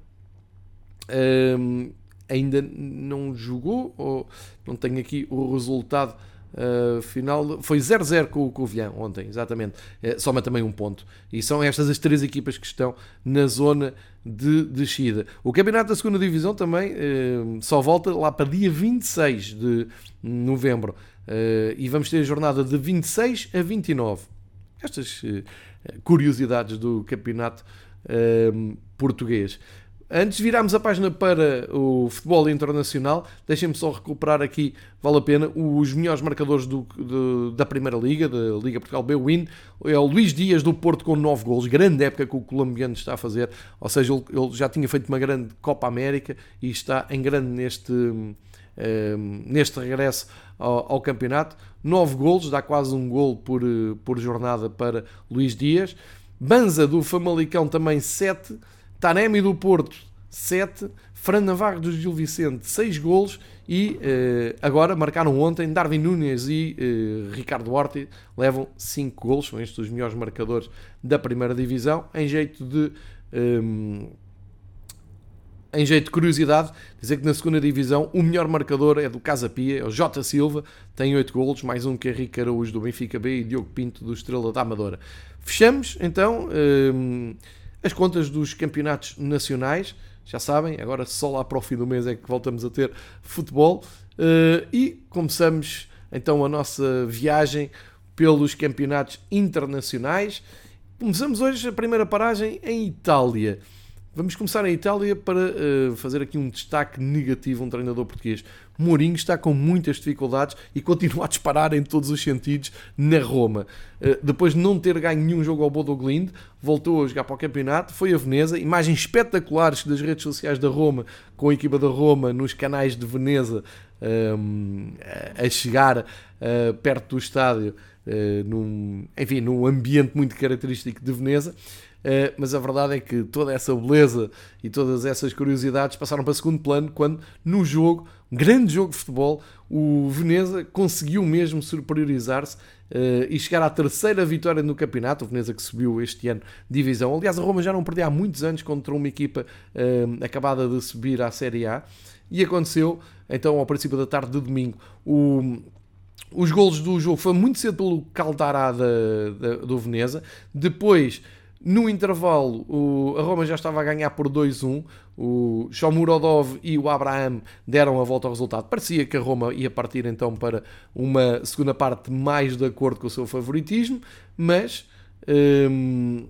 um, ainda não jogou, ou não tenho aqui o resultado uh, final. Foi 0-0 com o Covilhã ontem, exatamente. Uh, soma também um ponto. E são estas as três equipas que estão na zona de descida. O campeonato da segunda Divisão também uh, só volta lá para dia 26 de novembro. Uh, e vamos ter a jornada de 26 a 29 estas uh, curiosidades do campeonato uh, português. Antes de virarmos a página para o futebol internacional, deixem-me só recuperar aqui, vale a pena, os melhores marcadores do, da Primeira Liga, da Liga Portugal B-Win. É o Luís Dias do Porto com 9 golos, grande época que o colombiano está a fazer, ou seja, ele, ele já tinha feito uma grande Copa América e está em grande neste, Ehm, neste regresso ao, ao, campeonato. 9 golos, dá quase um gol por, eh, por jornada para Luís Dias. Banza do Famalicão também 7. Taremi do Porto 7. Fran Navarro do Gil Vicente 6 golos. E uh, agora marcaram ontem Darwin Nunes e uh, Ricardo Horti levam 5 golos. São estes os melhores marcadores da primeira divisão. Em jeito de. Ehm, em jeito de curiosidade, dizer que na segunda divisão o melhor marcador é do Casa Pia, é o Jota Silva, tem 8 golos, mais um que é Henrique Araújo do Benfica B e Diogo Pinto do Estrela da Amadora. Fechamos então hum, as contas dos campeonatos nacionais, já sabem, agora só lá para o fim do mês é que voltamos a ter futebol uh, e começamos então a nossa viagem pelos campeonatos internacionais. Começamos hoje a primeira paragem em Itália. Vamos começar em Itália para uh, fazer aqui um destaque negativo. Um treinador português, Mourinho, está com muitas dificuldades e continua a disparar em todos os sentidos na Roma. Uh, depois de não ter ganho nenhum jogo ao Bodo Glind, voltou a jogar para o campeonato, foi a Veneza. Imagens espetaculares das redes sociais da Roma, com a equipa da Roma nos canais de Veneza um, ehm, a chegar uh, perto do estádio, num, enfim, num ambiente muito característico de Veneza. Uh, mas a verdade é que toda essa beleza e todas essas curiosidades passaram para segundo plano quando, no jogo, um grande jogo de futebol, o Veneza conseguiu mesmo superiorizar-se uh, e chegar à terceira vitória no campeonato. O Veneza que subiu este ano divisão. Aliás, a Roma já não perdia há muitos anos contra uma equipa uh, acabada de subir à Série A. E aconteceu, então, ao princípio da tarde de domingo, o os golos do jogo foi muito cedo pelo Caldará da, da, do Veneza. Depois no intervalo, o, a Roma já estava a ganhar por 2-1. O Shomurodov e o Abraham deram a volta ao resultado. Parecia que a Roma ia partir então para uma segunda parte mais de acordo com o seu favoritismo, mas hum,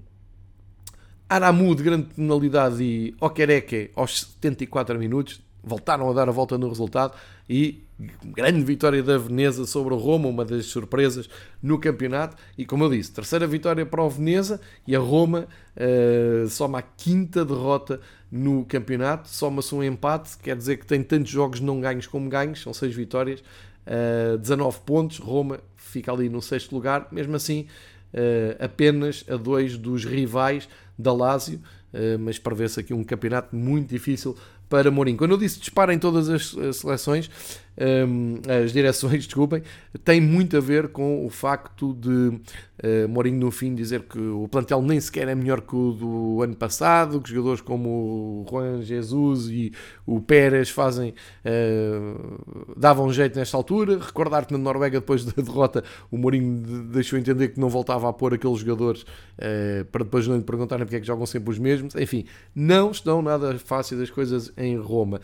Aramu de grande penalidade e Okereke aos 74 minutos voltaram a dar a volta no resultado e grande vitória da Veneza sobre o Roma, uma das surpresas no campeonato. E como eu disse, terceira vitória para o Veneza e a Roma uh, soma a quinta derrota no campeonato, soma-se um empate, quer dizer que tem tantos jogos não ganhos como ganhos, são seis vitórias, uh, eh, 19 pontos. Roma fica ali no sexto lugar, mesmo assim, uh, apenas a dois dos rivais da Lazio. Uh, mas prevê-se aqui um campeonato muito difícil para Mourinho. Quando eu disse dispara em todas as seleções, um, as direções, <laughs> desculpem, tem muito a ver com o facto de uh, Mourinho no fim dizer que o plantel nem sequer é melhor que o do ano passado, que jogadores como o Juan Jesus e o Pérez fazem uh, davam jeito nesta altura. Recordar que na Noruega, depois da <laughs> derrota, o Mourinho deixou entender que não voltava a pôr aqueles jogadores uh, para depois não lhe perguntarem porque é que jogam sempre os mesmos. Enfim, não estão nada fáceis as coisas em Roma.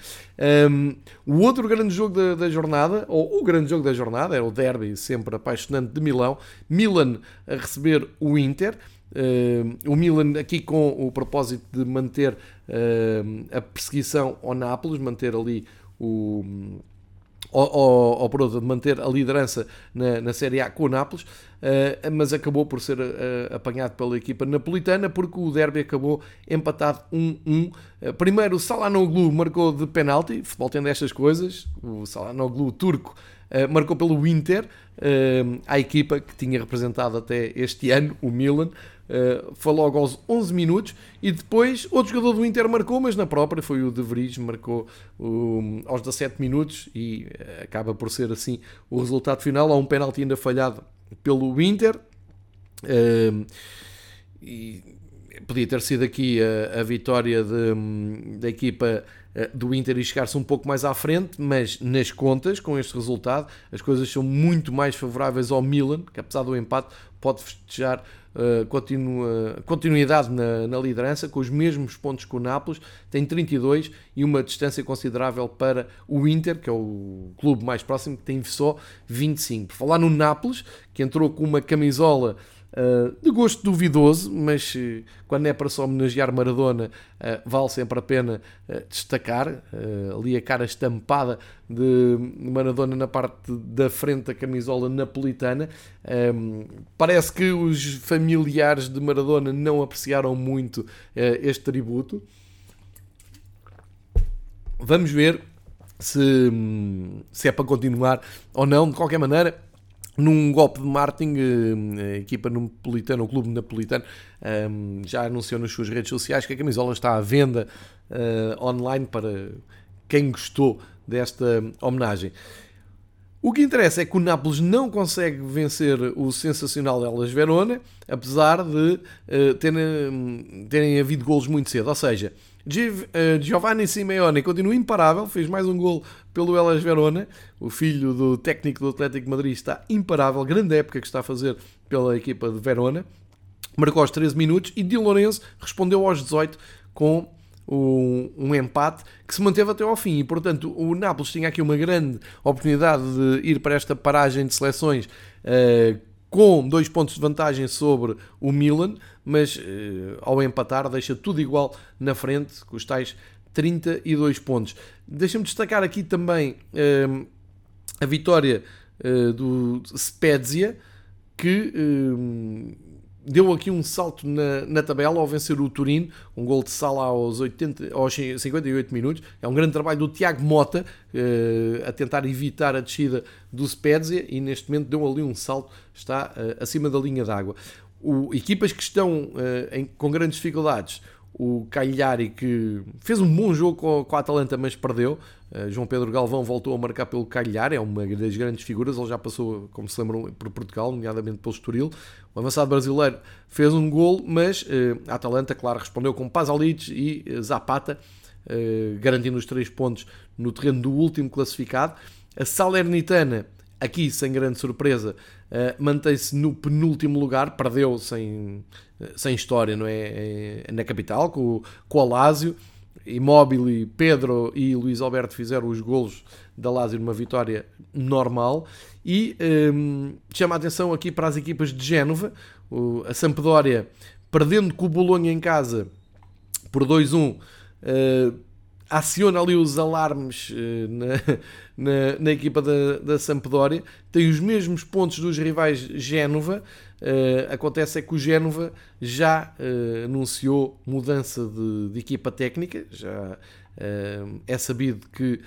Um, o outro grande jogo da, da, jornada, ou o grande jogo da jornada, era o derby sempre apaixonante de Milão. Milan a receber o Inter. Uh, o Milan aqui com o propósito de manter uh, a perseguição ao Nápoles, manter ali o ou, ou por outra, de manter a liderança na, na Série A com o Nápoles, uh, mas acabou por ser uh, apanhado pela equipa napolitana porque o derby acabou empatado 1-1. Uh, primeiro, o Salanoglu marcou de penalti, futebol tem destas coisas, o Salanoglu turco marcou pelo Inter, a equipa que tinha representado até este ano, o Milan. Uh, foi logo aos 11 minutos e depois outro jogador do Inter marcou, mas na própria foi o De Vries, marcou um, aos 17 minutos e uh, acaba por ser assim o resultado final. Há um penalti ainda falhado pelo Inter uh, e podia ter sido aqui a, a vitória de, da equipa do Inter e chegar-se um pouco mais à frente, mas nas contas, com este resultado, as coisas são muito mais favoráveis ao Milan, que apesar do empate pode festejar uh, continua, continuidade na, na, liderança, com os mesmos pontos que o Nápoles, tem 32 e uma distância considerável para o Inter, que é o clube mais próximo, que tem só 25. Por falar no Nápoles, que entrou com uma camisola Uh, de gosto duvidoso, mas uh, quando é para só homenagear Maradona, uh, vale sempre a pena destacar. ali a cara estampada de Maradona na parte da frente da camisola napolitana. Parece que os familiares de Maradona não apreciaram muito este tributo. Vamos ver se, se é para continuar ou não. De qualquer maneira, num golpe de marketing, eh, a equipa napolitana, o clube napolitano, eh, já anunciou nas suas redes sociais que a camisola está à venda uh, online para quem gostou desta homenagem. O que interessa é que o Nápoles não consegue vencer o sensacional Elas Verona, apesar de uh, terem, terem havido golos muito cedo. Ou seja, eh, Giovanni Simeone continua imparável, fez mais um gol pelo Elas Verona. O filho do técnico do Atlético Madrid está imparável, grande época que está a fazer pela equipa de Verona. Marcou aos 13 minutos e Di Lorenzo respondeu aos 18 com um, um, empate que se manteve até ao fim. E, portanto, o Nápoles tinha aqui uma grande oportunidade de ir para esta paragem de seleções uh, com dois pontos de vantagem sobre o Milan, mas eh, ao empatar deixa tudo igual na frente, com os tais 32 pontos. Deixa-me destacar aqui também eh, a vitória do Spezia, que deu aqui um salto na, na tabela ao vencer o Turino, um gol de sala aos, 80, aos 58 minutos. É um grande trabalho do Tiago Mota uh, a tentar evitar a descida do Spezia e neste momento deu ali um salto, está uh, acima da linha d'água. Equipas que estão uh, em, com grandes dificuldades, o Cagliari que fez um bom jogo com a Atalanta, mas perdeu. Uh, João Pedro Galvão voltou a marcar pelo Cagliari, é uma das grandes figuras. Ele já passou, como se lembram, por Portugal, nomeadamente pelo Estoril. O avançado brasileiro fez um gol, mas uh, a Atalanta, claro, respondeu com Pasalic e uh, Zapata, garantindo os três pontos no terreno do último classificado. A Salernitana, aqui sem grande surpresa, mantém-se no penúltimo lugar, perdeu sem sem história, não é na capital, com, com o Alásio. Immobile, Pedro e Luís Alberto fizeram os golos da Lazio numa vitória normal. E um, chama a atenção aqui para as equipas de Génova. O, a Sampdoria, perdendo com o Bolonha em casa por 2-1, uh, aciona ali os alarmes uh, na, <laughs> na, na, equipa da, da Sampdoria. Tem os mesmos pontos dos rivais Génova. Uh, acontece é que o Génova já uh, anunciou mudança de, de, equipa técnica, já uh, é sabido que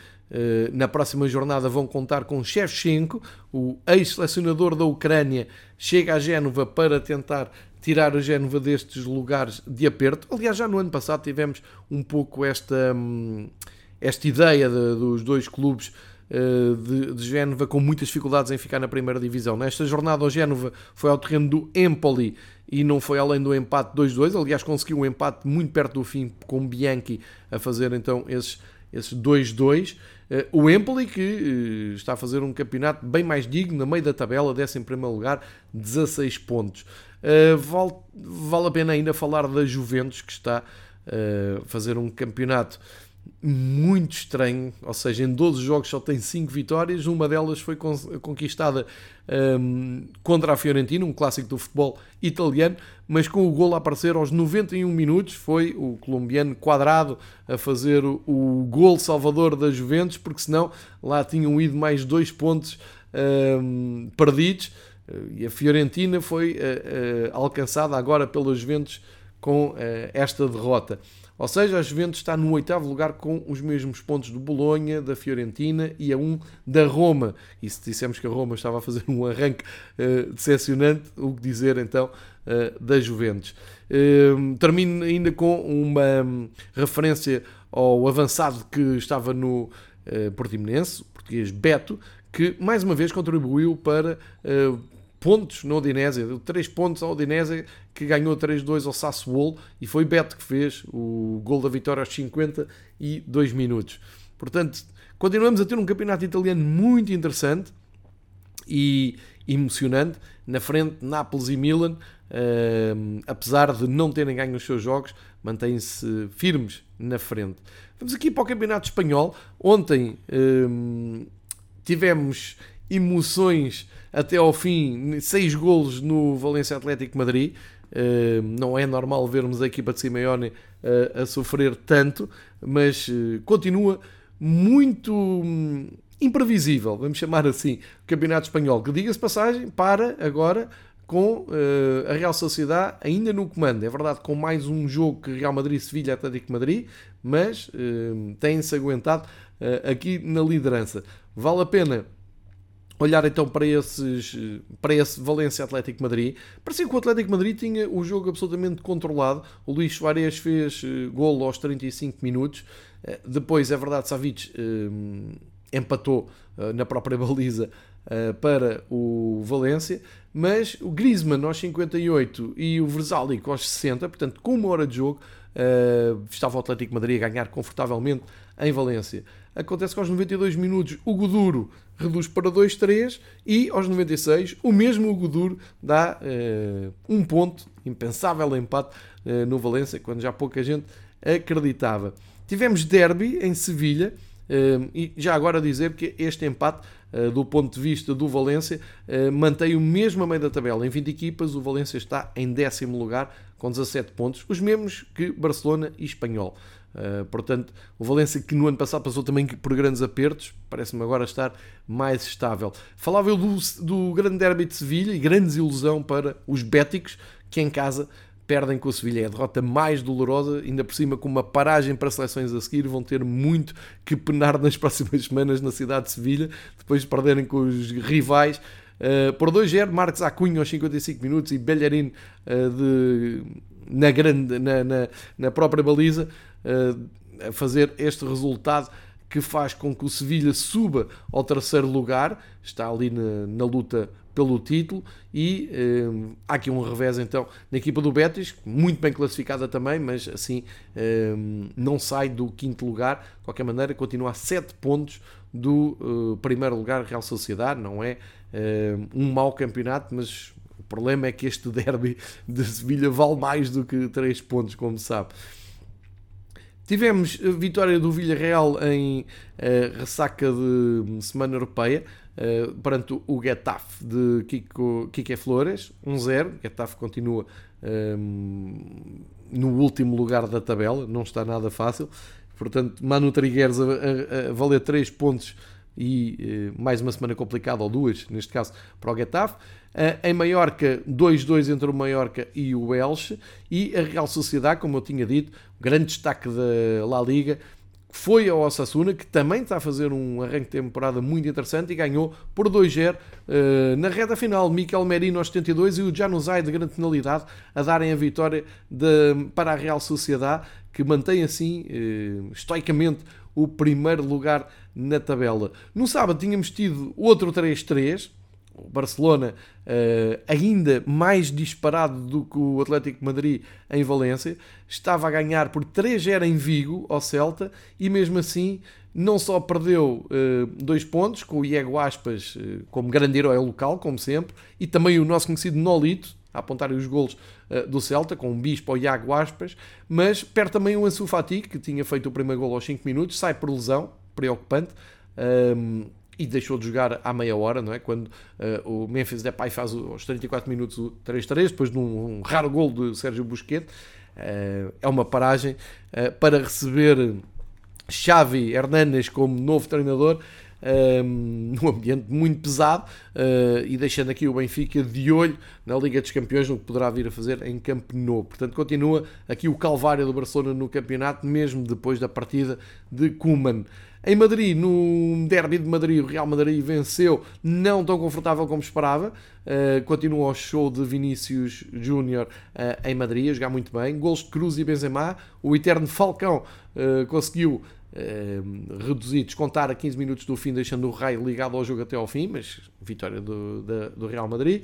na próxima jornada vão contar com Shevchenko, o ex-selecionador da Ucrânia, chega a Génova para tentar tirar o Génova destes lugares de aperto. Aliás, já no ano passado tivemos um pouco esta, hum, esta ideia de, dos dois clubes de, de Génova com muitas dificuldades em ficar na primeira divisão. Nesta jornada, o Génova foi ao terreno do Empoli e não foi além do empate 2-2. Aliás, conseguiu um empate muito perto do fim com Bianchi a fazer então esses, esses 2-2. Uh, o Empoli que uh, está a fazer um campeonato bem mais digno, na meio da tabela, 11 em primeiro lugar, 16 pontos. Vale, vale a pena ainda falar da Juventus que está a fazer um campeonato muito estranho, ou seja, em 12 jogos só tem 5 vitórias, uma delas foi conquistada um, contra a Fiorentina, um clássico do futebol italiano, mas com o gol a aparecer aos 91 minutos, foi o colombiano Quadrado a fazer o, gol salvador da Juventus, porque senão lá tinham ido mais dois pontos um, perdidos, e a Fiorentina foi uh, uh, alcançada agora pelos Juventus com uh, esta derrota. Ou seja, a Juventus está no oitavo lugar com os mesmos pontos do Bolonha, da Fiorentina e a um da Roma. E se dissemos que a Roma estava a fazer <laughs> um arranque uh, decepcionante, o que dizer então uh, da Juventus? Uh, termino ainda com uma um, referência ao avançado que estava no uh, Portimonense, o português Beto, que mais uma vez contribuiu para pontos no Odinese, deu 3 pontos ao Odinese que ganhou 3-2 ao Sassuolo e foi Beto que fez o gol da vitória aos 52 minutos. Portanto, continuamos a ter um campeonato italiano muito interessante e emocionante. Na frente, Nápoles e Milan, uh, apesar de não terem ganho os seus jogos, mantêm-se firmes na frente. Vamos aqui para o campeonato espanhol. Ontem uh, tivemos emoções até ao fim, seis golos no Valência Atlético Madrid. Uh, não é normal vermos a equipa de Simeone uh, a sofrer tanto, mas uh, continua muito um, imprevisível, vamos chamar assim, o Campeonato Espanhol, que diga-se passagem, para agora com a Real Sociedade ainda no comando. É verdade, com mais um jogo que Real Madrid-Sevilha Atlético Madrid, mas tem-se aguentado aqui na liderança. Vale a pena olhar então para, esses, para esse Valência Atlético Madrid, parecia que o Atlético Madrid tinha o jogo absolutamente controlado. O Luís Soares fez uh, golo aos 35 minutos. Uh, depois, é verdade, Savic uh, empatou na própria <laughs> baliza para o Valência, mas o Griezmann aos 58 e o Versalic aos 60, portanto, com uma hora de jogo, estava o Atlético Madrid a ganhar confortavelmente em Valência. Acontece que aos 92 minutos o Goduro reduz para 2-3 e aos 96 o mesmo Goduro dá uh, um ponto, impensável empate uh, no Valência, quando já pouca gente acreditava. Tivemos derby em Sevilha uh, e já agora dizer que este empate do ponto de vista do Valência, mantém o mesmo a meio da tabela. Em 20 equipas, o Valência está em décimo lugar, com 17 pontos, os mesmos que Barcelona e Espanhol. Uh, portanto, o Valência que no ano passado passou também por grandes apertos, parece-me agora estar mais estável. Falava eu do, do grande derby de Sevilha e grande desilusão para os béticos que em casa perdem com o Sevilha. É a derrota mais dolorosa, ainda por cima com uma paragem para seleções a seguir, vão ter muito que penar nas <laughs> próximas semanas na cidade de Sevilha, depois de perderem com os rivais. Uh, por 2-0, Marcos Acunha aos 55 minutos e Bellerin uh, de, na, grande, na, na, na própria baliza a fazer este resultado que faz com que o Sevilha suba ao terceiro lugar, está ali na, na luta pelo título e uh, há aqui um revés então na equipa do Betis, muito bem classificada também, mas assim uh, não sai do quinto lugar, de qualquer maneira continua a 7 pontos do uh, primeiro lugar Real Sociedade, não é um mau campeonato, mas o problema é que este <laughs> derby de Sevilha vale mais do que 3 pontos, como sabe. Tivemos a vitória do Villarreal em uh, ressaca de semana europeia uh, perante o Getafe de Kiko, Kike Flores, 1-0. Getafe continua um, ehm, no último lugar da tabela, não está nada fácil. Portanto, Manu Trigueres a, a, a valer 3 pontos e uh, mais uma semana complicada, ou duas, neste caso, para o Getafe. Uh, em Maiorca, 2-2 entre o Maiorca e o Elche. E a Real Sociedade, como eu tinha dito, grande destaque da La Liga, foi ao Osasuna, que também está a fazer um arranque de temporada muito interessante e ganhou por 2-0 uh, na reta final. Miquel Merino aos 72 e o Januzaj de grande finalidade a darem a vitória de, para a Real Sociedade, que mantém assim, estoicamente, o primeiro lugar na tabela. No sábado tínhamos tido outro 3-3, o Barcelona uh, ainda mais disparado do que o Atlético Madrid em Valência, estava a ganhar por 3-0 em Vigo ao Celta e mesmo assim não só perdeu uh, dois pontos com o Diego Aspas uh, como grande herói local, como sempre, e também o nosso conhecido Nolito, a apontar os golos do Celta, com um bispo ao Iago Aspas, mas perde também o Ansu Fati, que tinha feito o primeiro gol aos 5 minutos, sai por lesão, preocupante. Um, e deixou de jogar à meia hora, não é? Quando uh, o Memphis Depay faz aos 34 minutos o 3-3, depois de um, um, raro gol de Sérgio Busquets. Uh, é uma paragem uh, para receber Xavi Hernández como novo treinador. Um, <laughs> num ambiente muito pesado uh, e deixando aqui o Benfica de olho na Liga dos Campeões no que poderá vir a fazer em Campo Nou. Portanto, continua aqui o calvário do Barcelona no campeonato, mesmo depois da partida de Kuman. Em Madrid, no derby de Madrid, o Real Madrid venceu, não tão confortável como esperava. Uh, continua o show de Vinícius Júnior uh, em Madrid, a jogar muito bem. Gols de Cruz e Benzema. O eterno Falcão uh, conseguiu reduzir, descontar a 15 minutos do fim, deixando o Rei ligado ao jogo até ao fim, mas vitória do, do Real Madrid.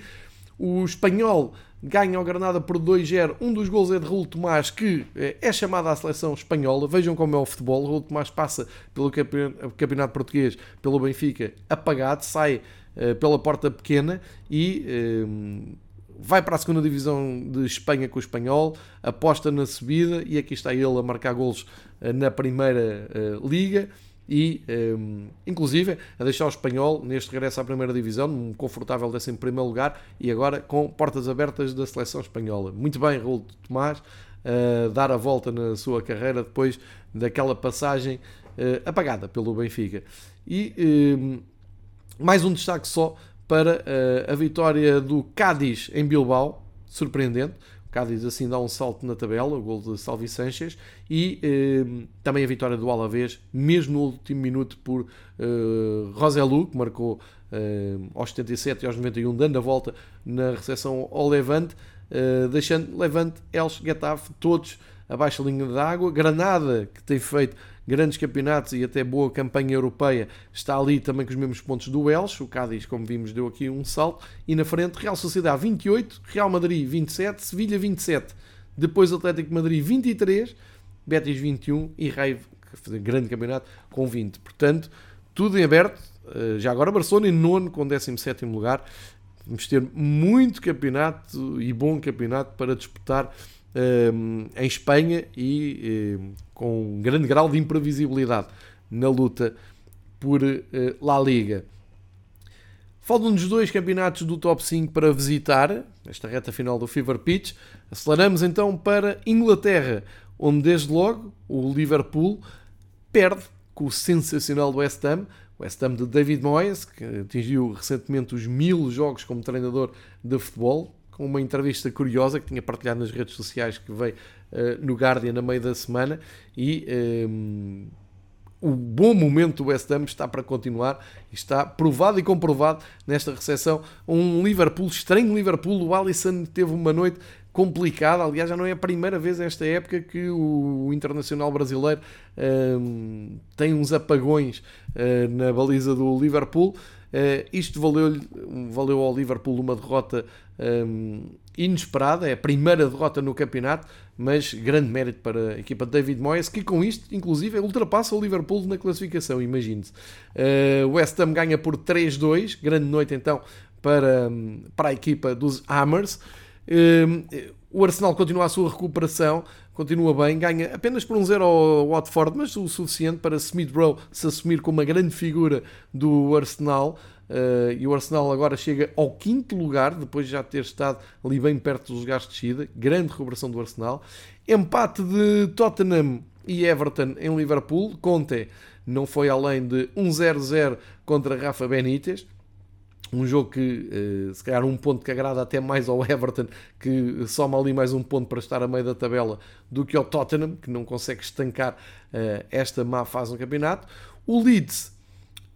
O espanhol ganha o Granada por 2-0. Um dos gols é de Raul Tomás, que eh, é chamado à seleção espanhola. Vejam como é o futebol. Raul Tomás passa pelo Campeonato Português, pelo Benfica, apagado, sai uh, pela porta pequena e uh, vai para a segunda divisão de Espanha com o espanhol, aposta na subida e aqui está ele a marcar golos na primeira liga e, um, ehm, inclusive, a deixar o espanhol neste regresso à primeira divisão, num confortável 11 primeiro lugar e agora com portas abertas da seleção espanhola. Muito bem, Raul Tomás, uh, dar a volta na sua carreira depois daquela passagem uh, apagada pelo Benfica. E um, ehm, mais um destaque só para uh, a vitória do Cádiz em Bilbao, surpreendente Cádiz assim dá um salto na tabela, o gol de Salvi Sanchez, e eh, também a vitória do Alavés, mesmo no último minuto por eh, Roselu, que marcou eh, aos 77 e aos 91, dando a volta na recepção ao Levante, eh, deixando Levante, Elche, Getafe, todos abaixo da linha d'água. Granada, que tem feito grandes campeonatos e até boa campanha europeia, está ali também com os mesmos pontos do Elche. O Cádiz, como vimos, deu aqui um salto. E na frente, Real Sociedade 28, Real Madrid 27, Sevilha 27, depois Atlético Madrid 23, Betis 21 e Raio, que faz grande campeonato, com 20. Portanto, tudo em aberto. Eh, já agora Barcelona em nono com 17 lugar. Vamos ter muito campeonato e bom campeonato para disputar um, em Espanha e um, com um grande grau de imprevisibilidade na luta por uh, La Liga. Faltam-nos dois campeonatos do top 5 para visitar, esta reta final do Fever Pitch. Aceleramos então para Inglaterra, onde desde logo o Liverpool perde com o sensacional West Ham, West Ham de David Moyes, que atingiu recentemente os mil jogos como treinador de futebol, com uma entrevista curiosa que tinha partilhado nas redes sociais que veio uh, no Guardian na meio da semana e um, o bom momento do West Ham está para continuar está provado e comprovado nesta recepção. Um Liverpool, estranho Liverpool o Alisson teve uma noite complicada, aliás já não é a primeira vez nesta época que o, Internacional Brasileiro um, tem uns apagões uh, na baliza do Liverpool Uh, isto valeu, valeu ao Liverpool uma derrota um, inesperada, é a primeira derrota no campeonato, mas grande mérito para a equipa de David Moyes, que com isto, inclusive, ultrapassa o Liverpool na classificação, imagine-se. Uh, West Ham ganha por 3-2, grande noite então para, para a equipa dos Hammers. Uh, o Arsenal continua a sua recuperação, continua bem, ganha apenas por um 0 ao Watford, mas o suficiente para Smith Rowe se assumir como uma grande figura do Arsenal. Uh, e o Arsenal agora chega ao quinto lugar, depois de já ter estado ali bem perto dos lugares de descida. Grande recuperação do Arsenal. Empate de Tottenham e Everton em Liverpool. Conte não foi além de 1-0-0 contra Rafa Benítez. Um jogo que se calhar um ponto que agrada até mais ao Everton, que soma ali mais um ponto para estar a meio da tabela, do que ao Tottenham, que não consegue estancar esta má fase no campeonato. O Leeds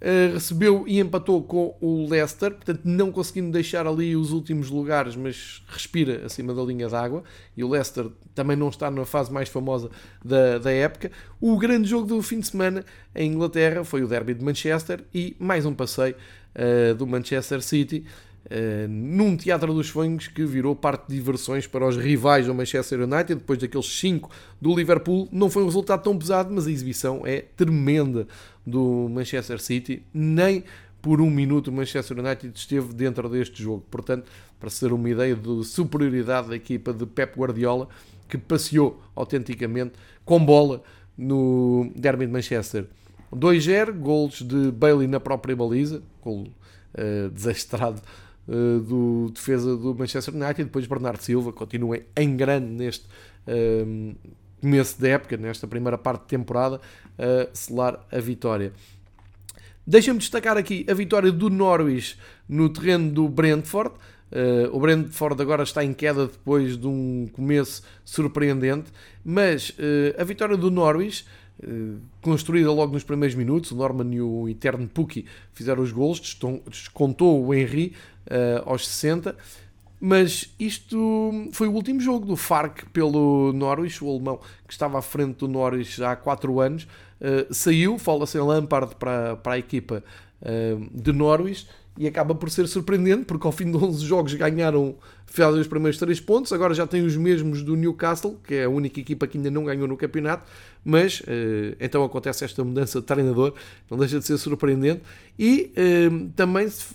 Uh, recebeu e empatou com o Leicester, portanto não conseguindo deixar ali os últimos lugares, mas respira acima da linha d'água. E o Leicester também não está na fase mais famosa da, da época. O grande jogo do fim de semana em Inglaterra foi o Derby de Manchester e mais um passeio uh, do Manchester City. Uh, num teatro dos sonhos que virou parte de diversões para os rivais do Manchester United, depois daqueles 5 do Liverpool. Não foi um resultado tão pesado, mas a exibição é tremenda do Manchester City. Nem por um minuto o Manchester United esteve dentro deste jogo. Portanto, para ser uma ideia de superioridade da equipa de Pep Guardiola, que passeou autenticamente com bola no Derby de Manchester. 2-0, golos de Bailey na própria baliza, gol uh, desastrado uh, do defesa do Manchester United. Depois Bernardo Silva continua em grande neste uh, começo da época, nesta primeira parte de temporada, a selar a vitória. Deixa-me destacar aqui a vitória do Norwich no terreno do Brentford. Uh, o Brentford agora está em queda depois de um começo surpreendente, mas uh, a vitória do Norwich, construída logo nos primeiros minutos, o Norman e o Eterno Pukki fizeram os gols, descontou o Henry aos 60 mas isto foi o último jogo do Farc pelo Norwich, o alemão que estava à frente do Norwich há 4 anos. Uh, saiu, fala-se em Lampard para, para a equipa uh, de Norwich e acaba por ser surpreendente porque ao fim de 11 jogos ganharam, fizeram os primeiros 3 pontos, agora já tem os mesmos do Newcastle, que é a única equipa que ainda não ganhou no campeonato, mas uh, então acontece esta mudança de treinador, não deixa de ser surpreendente e uh, também se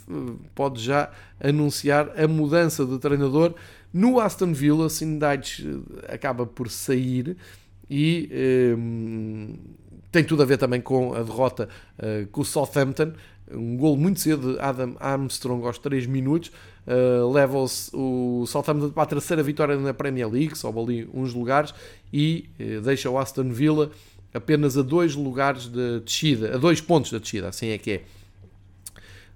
pode já anunciar a mudança de treinador no Aston Villa, Sindites acaba por sair e tem tudo a ver também com a derrota uh, com o Southampton. Um gol muito cedo de Adam Armstrong aos 3 minutos. Uh, leva o Southampton para a terceira vitória na Premier League, sobe ali uns lugares e uh, deixa o Aston Villa apenas a dois lugares de descida, a dois pontos da descida, assim é que é.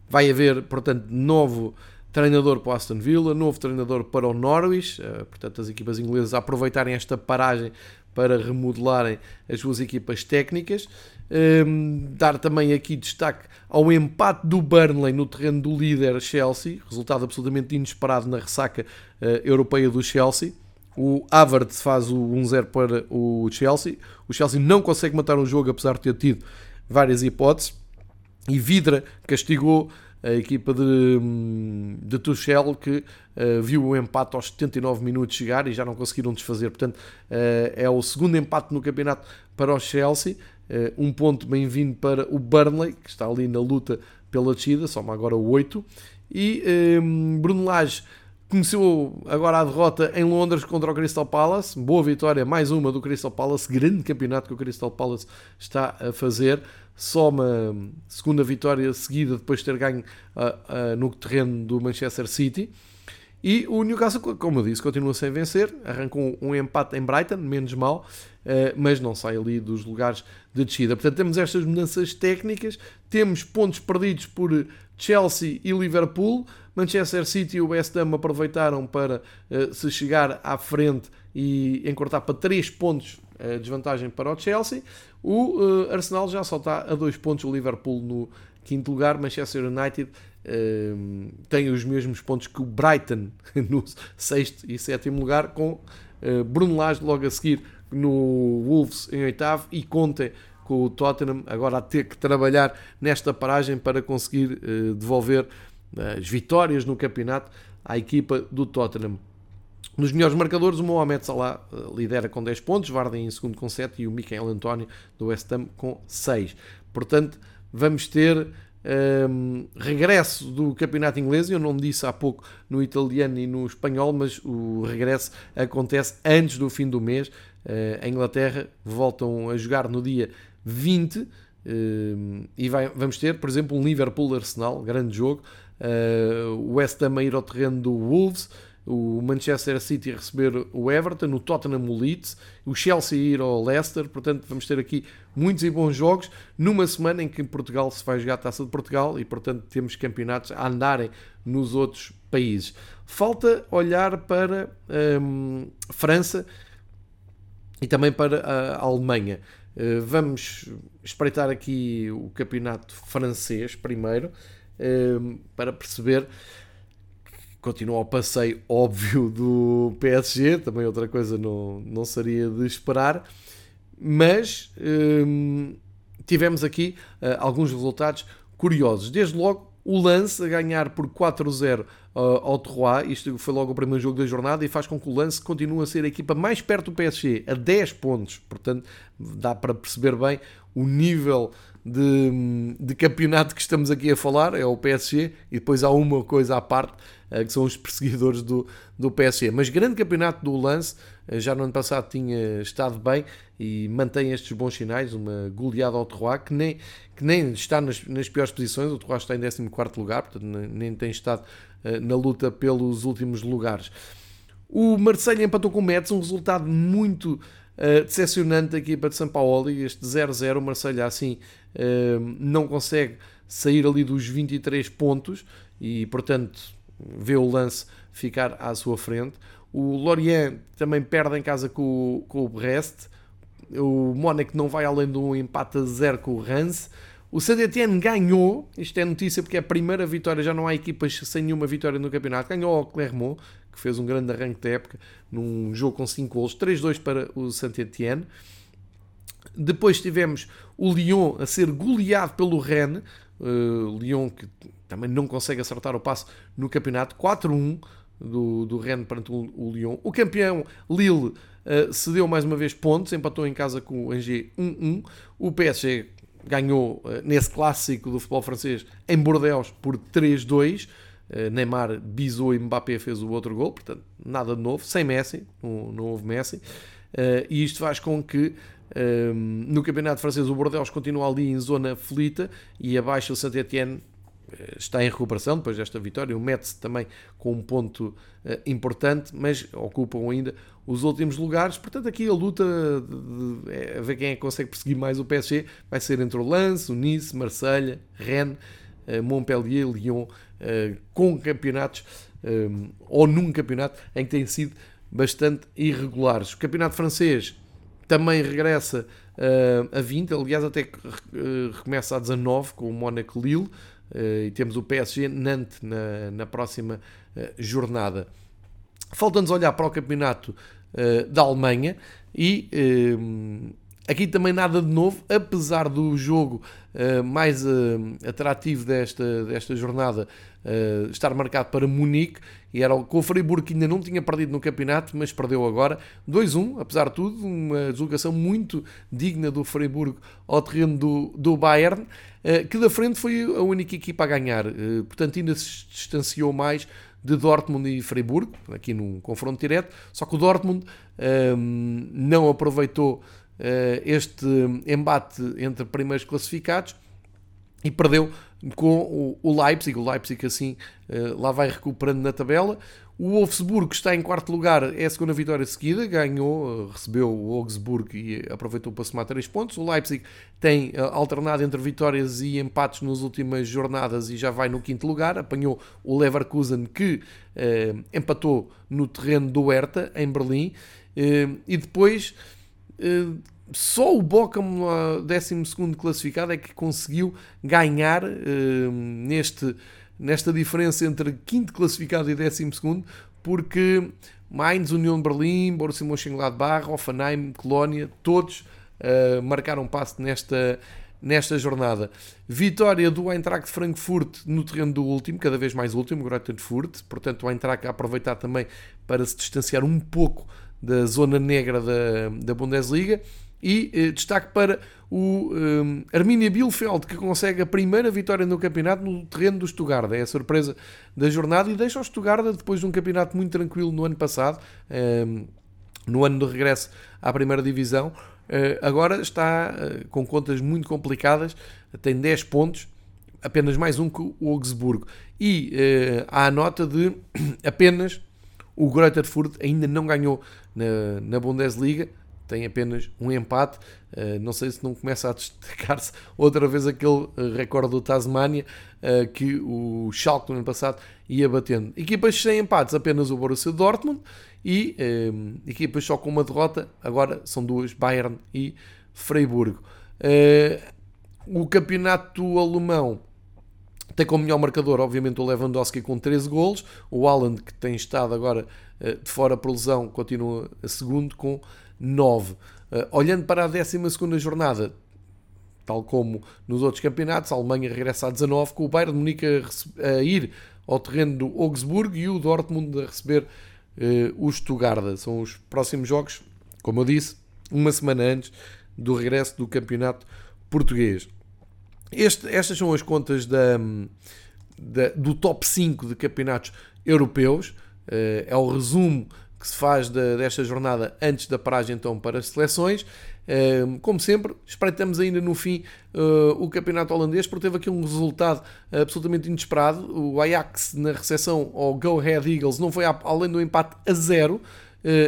Vai haver, portanto, novo treinador para o Aston Villa, novo treinador para o Norwich, uh, portanto, as equipas inglesas aproveitarem esta paragem para remodelarem as suas equipas técnicas. Um, dar também aqui destaque ao empate do Burnley no terreno do líder Chelsea, resultado absolutamente inesperado na ressaca uh, europeia do Chelsea. O Havertz faz o 1-0 para o Chelsea. O Chelsea não consegue matar um jogo, apesar de ter tido várias hipóteses. E Vidra castigou a equipa de, de Tuchel que uh, viu o empate aos 79 minutos chegar e já não conseguiram desfazer. Portanto, uh, é o segundo empate no campeonato para o Chelsea. Uh, um ponto bem-vindo para o Burnley, que está ali na luta pela descida, soma agora 8. E um, Bruno Lage conheceu agora a derrota em Londres contra o Crystal Palace. Boa vitória, mais uma do Crystal Palace. Grande campeonato que o Crystal Palace está a fazer soma segunda vitória seguida depois de ter ganho uh, uh, no terreno do Manchester City. E o Newcastle, como eu disse, continua sem vencer. Arrancou um empate em Brighton, menos mal, mas não sai ali dos lugares de descida. Portanto, temos estas mudanças técnicas, temos pontos perdidos por Chelsea e Liverpool. Manchester City e o West Ham aproveitaram para se chegar à frente e encurtar para 3 pontos a desvantagem para o Chelsea. O Arsenal já só está a 2 pontos, o Liverpool no quinto lugar, Manchester United tem os mesmos pontos que o Brighton <laughs> no sexto e sétimo lugar, com uh, Bruno Lage logo a seguir no Wolves em oitavo e Conte com o Tottenham agora a ter que trabalhar nesta paragem para conseguir devolver as vitórias no campeonato à equipa do Tottenham. Nos melhores marcadores, o Mohamed Salah eh, lidera com 10 pontos, Vardy em segundo com 7 e o Michael António do West Ham com 6. Portanto, vamos ter um, ehm, regresso do campeonato inglês. Eu não disse há pouco no italiano e no espanhol, mas o regresso acontece antes do fim do mês. Uh, a Inglaterra voltam a jogar no dia 20 uh, ehm, e vai, vamos ter, por exemplo, um Liverpool-Arsenal, grande jogo. Uh, o West Ham a ir ao terreno do Wolves o Manchester City a receber o Everton, o Tottenham o Leeds, o Chelsea a ir ao Leicester, portanto vamos ter aqui muitos e bons jogos numa semana em que Portugal se vai jogar a Taça de Portugal e portanto temos campeonatos a andarem nos outros países. Falta olhar para hum, França e também para a Alemanha. Uh, vamos espreitar aqui o campeonato francês primeiro, uh, para perceber continua o passeio óbvio do PSG, também outra coisa não, não seria de esperar, mas hum, tivemos aqui uh, alguns resultados curiosos. Desde logo, o Lance a ganhar por 4-0 uh, ao Troyes, isto foi logo o primeiro jogo da jornada, e faz com que o Lance continue a ser a equipa mais perto do PSG, a 10 pontos, portanto dá para perceber bem o nível de, de campeonato que estamos aqui a falar, é o PSG, e depois há uma coisa à parte, que são os perseguidores do, do PSG. Mas grande campeonato do Lance, eh, já no ano passado tinha estado bem e mantém estes bons sinais, uma goleada ao Troyes, que nem, que nem está nas, nas piores posições, o Troyes está em 14º lugar, portanto nem tem estado eh, na luta pelos últimos lugares. O Marseille empatou com o Metz, um resultado muito decepcionante da equipa de São Paulo. Este 0-0, o Marseille assim não consegue sair ali dos 23 pontos e, portanto, vê o lance ficar à sua frente. O Lorient também perde em casa com, com o Brest. O Mónaco não vai além de um empate a zero com o Reims. O Saint-Etienne ganhou, isto é notícia porque é a primeira vitória, já não há equipas sem nenhuma vitória no campeonato. Ganhou ao Clermont, que fez um grande arranque da época, num jogo com 5 gols, 3-2 para o Saint-Etienne. Depois tivemos o Lyon a ser goleado pelo Rennes, uh, Lyon que também não consegue acertar o passo no campeonato, 4-1 do, do Rennes perante o, o Lyon. O campeão Lille uh, cedeu mais uma vez pontos, empatou em casa com o Angers 1-1. O PSG ganhou uh, nesse clássico do futebol francês em Bordeaux por 3-2. Uh, Neymar bisou e Mbappé fez o outro gol, portanto, nada de novo, sem Messi, não, não houve Messi. E isto faz com que no campeonato francês o Bordeaux continua ali em zona aflita e abaixo o Saint-Etienne eh, está em recuperação depois desta vitória. O Metz também com um ponto uh, importante, mas ocupam ainda os últimos lugares. Portanto, aqui a luta de, de, é, a ver quem é que consegue perseguir mais o PSG vai ser entre o Lens, o Nice, Marselha, Rennes, uh, Montpellier, Lyon, uh, com campeonatos ou num campeonato em que têm sido bastante irregulares. O campeonato francês também regressa a 20, aliás, até recomeça a 19 com o Monaco Lille. Uh, e temos o PSG Nantes na, na próxima uh, jornada. Falta-nos olhar para o campeonato uh, da Alemanha e aqui também nada de novo, apesar do jogo mais atrativo desta, desta jornada estar marcado para Munique e era com o Freiburg que ainda não tinha perdido no campeonato, mas perdeu agora 2-1, apesar de tudo, uma deslocação muito digna do Freiburg ao terreno do, do Bayern. Que da frente foi a única equipa a ganhar. Portanto, ainda se distanciou mais de Dortmund e Freiburg, aqui num confronto direto, só que o Dortmund não aproveitou este embate entre primeiros classificados e perdeu com o Leipzig. O Leipzig assim lá vai recuperando na tabela. O Wolfsburg está em quarto lugar, é a segunda vitória seguida, ganhou, eh, recebeu o Augsburg e aproveitou para somar 3 pontos. O Leipzig tem eh, alternado entre vitórias e empates nas últimas jornadas e já vai no quinto lugar. Apanhou o Leverkusen que eh, empatou no terreno do Hertha, em Berlim. Eh, e depois eh, só o Bochum, 12 classificado, é que conseguiu ganhar eh, neste nesta diferença entre quinto classificado e décimo segundo, porque Mainz, União de Berlim, Borussia Mönchengladbach, Hoffenheim, Colónia, todos uh, marcaram passo nesta, nesta jornada. Vitória do Eintracht Frankfurt no terreno do último, cada vez mais último, Greuther. Portanto, o Eintracht a aproveitar também para se distanciar um pouco da zona negra da, da Bundesliga. E eh, destaque para o um, eh, Arminia Bielefeld, que consegue a primeira vitória no campeonato no terreno do Stuttgart. É a surpresa da jornada e deixa o Stuttgart, depois de um campeonato muito tranquilo no ano passado, um, no ano de regresso à primeira divisão, uh, agora está com contas muito complicadas, tem 10 pontos, apenas mais um que o Augsburgo. E há a nota de <clears throat> apenas O Greuther Furt ainda não ganhou na, na Bundesliga, tem apenas um empate. Uh, não sei se não começa a destacar-se outra vez aquele uh, recorde do Tasmania uh, que o Schalke no ano passado ia batendo. Equipas sem empates, apenas o Borussia Dortmund e equipas só com uma derrota, agora são duas, Bayern e Freiburgo. o campeonato alemão tem como melhor marcador, obviamente, o Lewandowski com 13 golos. O Haaland, que tem estado agora de fora por lesão, continua a segundo com 9. Uh, eh, olhando para a 12 jornada, tal como nos outros campeonatos, a Alemanha regressa a 19, com o Bayern de Munique a, ir ao terreno do Augsburgo e o Dortmund a receber uh, o Stuttgart. São os próximos jogos, como eu disse, uma semana antes do regresso do campeonato português. Este, estas são as contas da, da, do top 5 de campeonatos europeus. Uh, é o resumo que se faz de, desta jornada antes da paragem então para as seleções. Uh, como sempre, espreitamos ainda no fim uh, o campeonato holandês, porque teve aqui um resultado absolutamente inesperado. O Ajax, na recepção ao Go Ahead Eagles, não foi além do empate a zero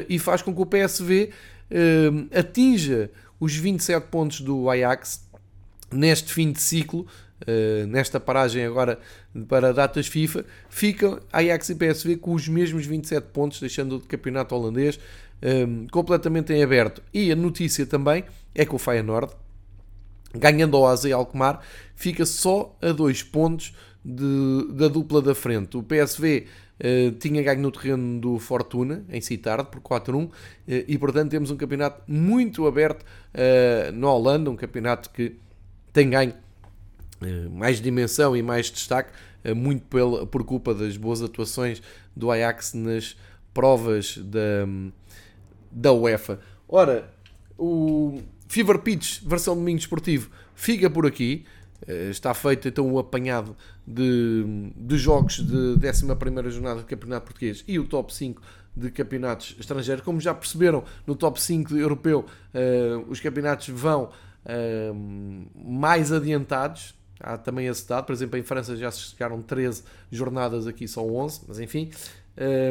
e faz com que o PSV atinja os 27 pontos do Ajax neste fim de ciclo, Uh, nesta paragem agora para datas FIFA, ficam Ajax e PSV com os mesmos 27 pontos, deixando o campeonato holandês um, ehm, completamente em aberto. E a notícia também é que o Feyenoord, ganhando ao AZ Alkmaar, fica só a dois pontos de, da dupla da frente. O PSV uh, eh, tinha ganho no terreno do Fortuna, em Citarde, por 4-1, uh, eh, e portanto temos um campeonato muito aberto uh, na Holanda, um campeonato que tem ganho eh, mais dimensão e mais destaque, eh, muito pela, por culpa das boas atuações do Ajax nas provas da, da UEFA. Ora, o Fever Pitch, versão domingo esportivo, fica por aqui. Eh, está feito então o apanhado de, de jogos de 11 jornada do Campeonato Português e o top 5 de campeonatos estrangeiros. Como já perceberam, no top 5 europeu, os campeonatos vão mais adiantados, há também esse dado. Por exemplo, em França já se chegaram 13 jornadas, aqui são 11, mas enfim,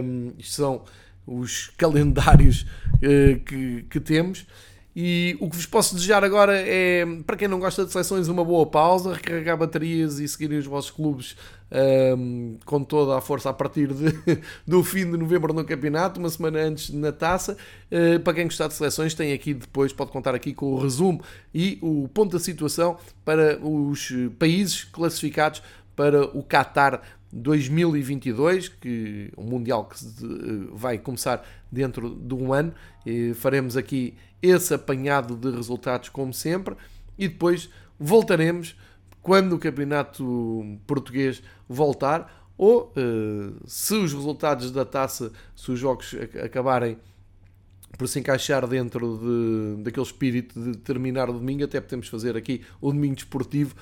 um, isto são os <laughs> calendários uh, que, que temos. E o que vos posso desejar agora é, para quem não gosta de seleções, uma boa pausa, recarregar baterias e seguirem os vossos clubes um, com toda a força a partir de, <laughs> do fim de novembro no campeonato, uma semana antes na taça. Uh, para quem gostar de seleções, tem aqui depois, pode contar aqui com o resumo e o ponto da situação para os países classificados para o Qatar 2022, que o Mundial que vai começar dentro de um ano. E faremos aqui esse apanhado de resultados, como sempre, e depois voltaremos quando o campeonato português voltar, ou uh, se os resultados da taça, se os jogos acabarem por se encaixar dentro de, daquele espírito de terminar o domingo, até podemos fazer aqui o domingo desportivo,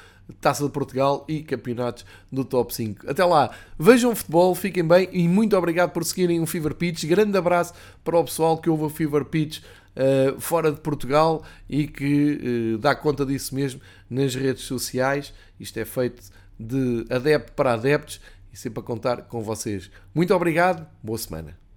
Taça de Portugal e campeonatos do top 5. Até lá, vejam futebol, fiquem bem e muito obrigado por seguirem o Fever Pitch. Grande abraço para o pessoal que ouve o Fever Pitch uh, fora de Portugal e que uh, dá conta disso mesmo nas redes sociais. Isto é feito de adepto para adeptos e sempre a contar com vocês. Muito obrigado, boa semana.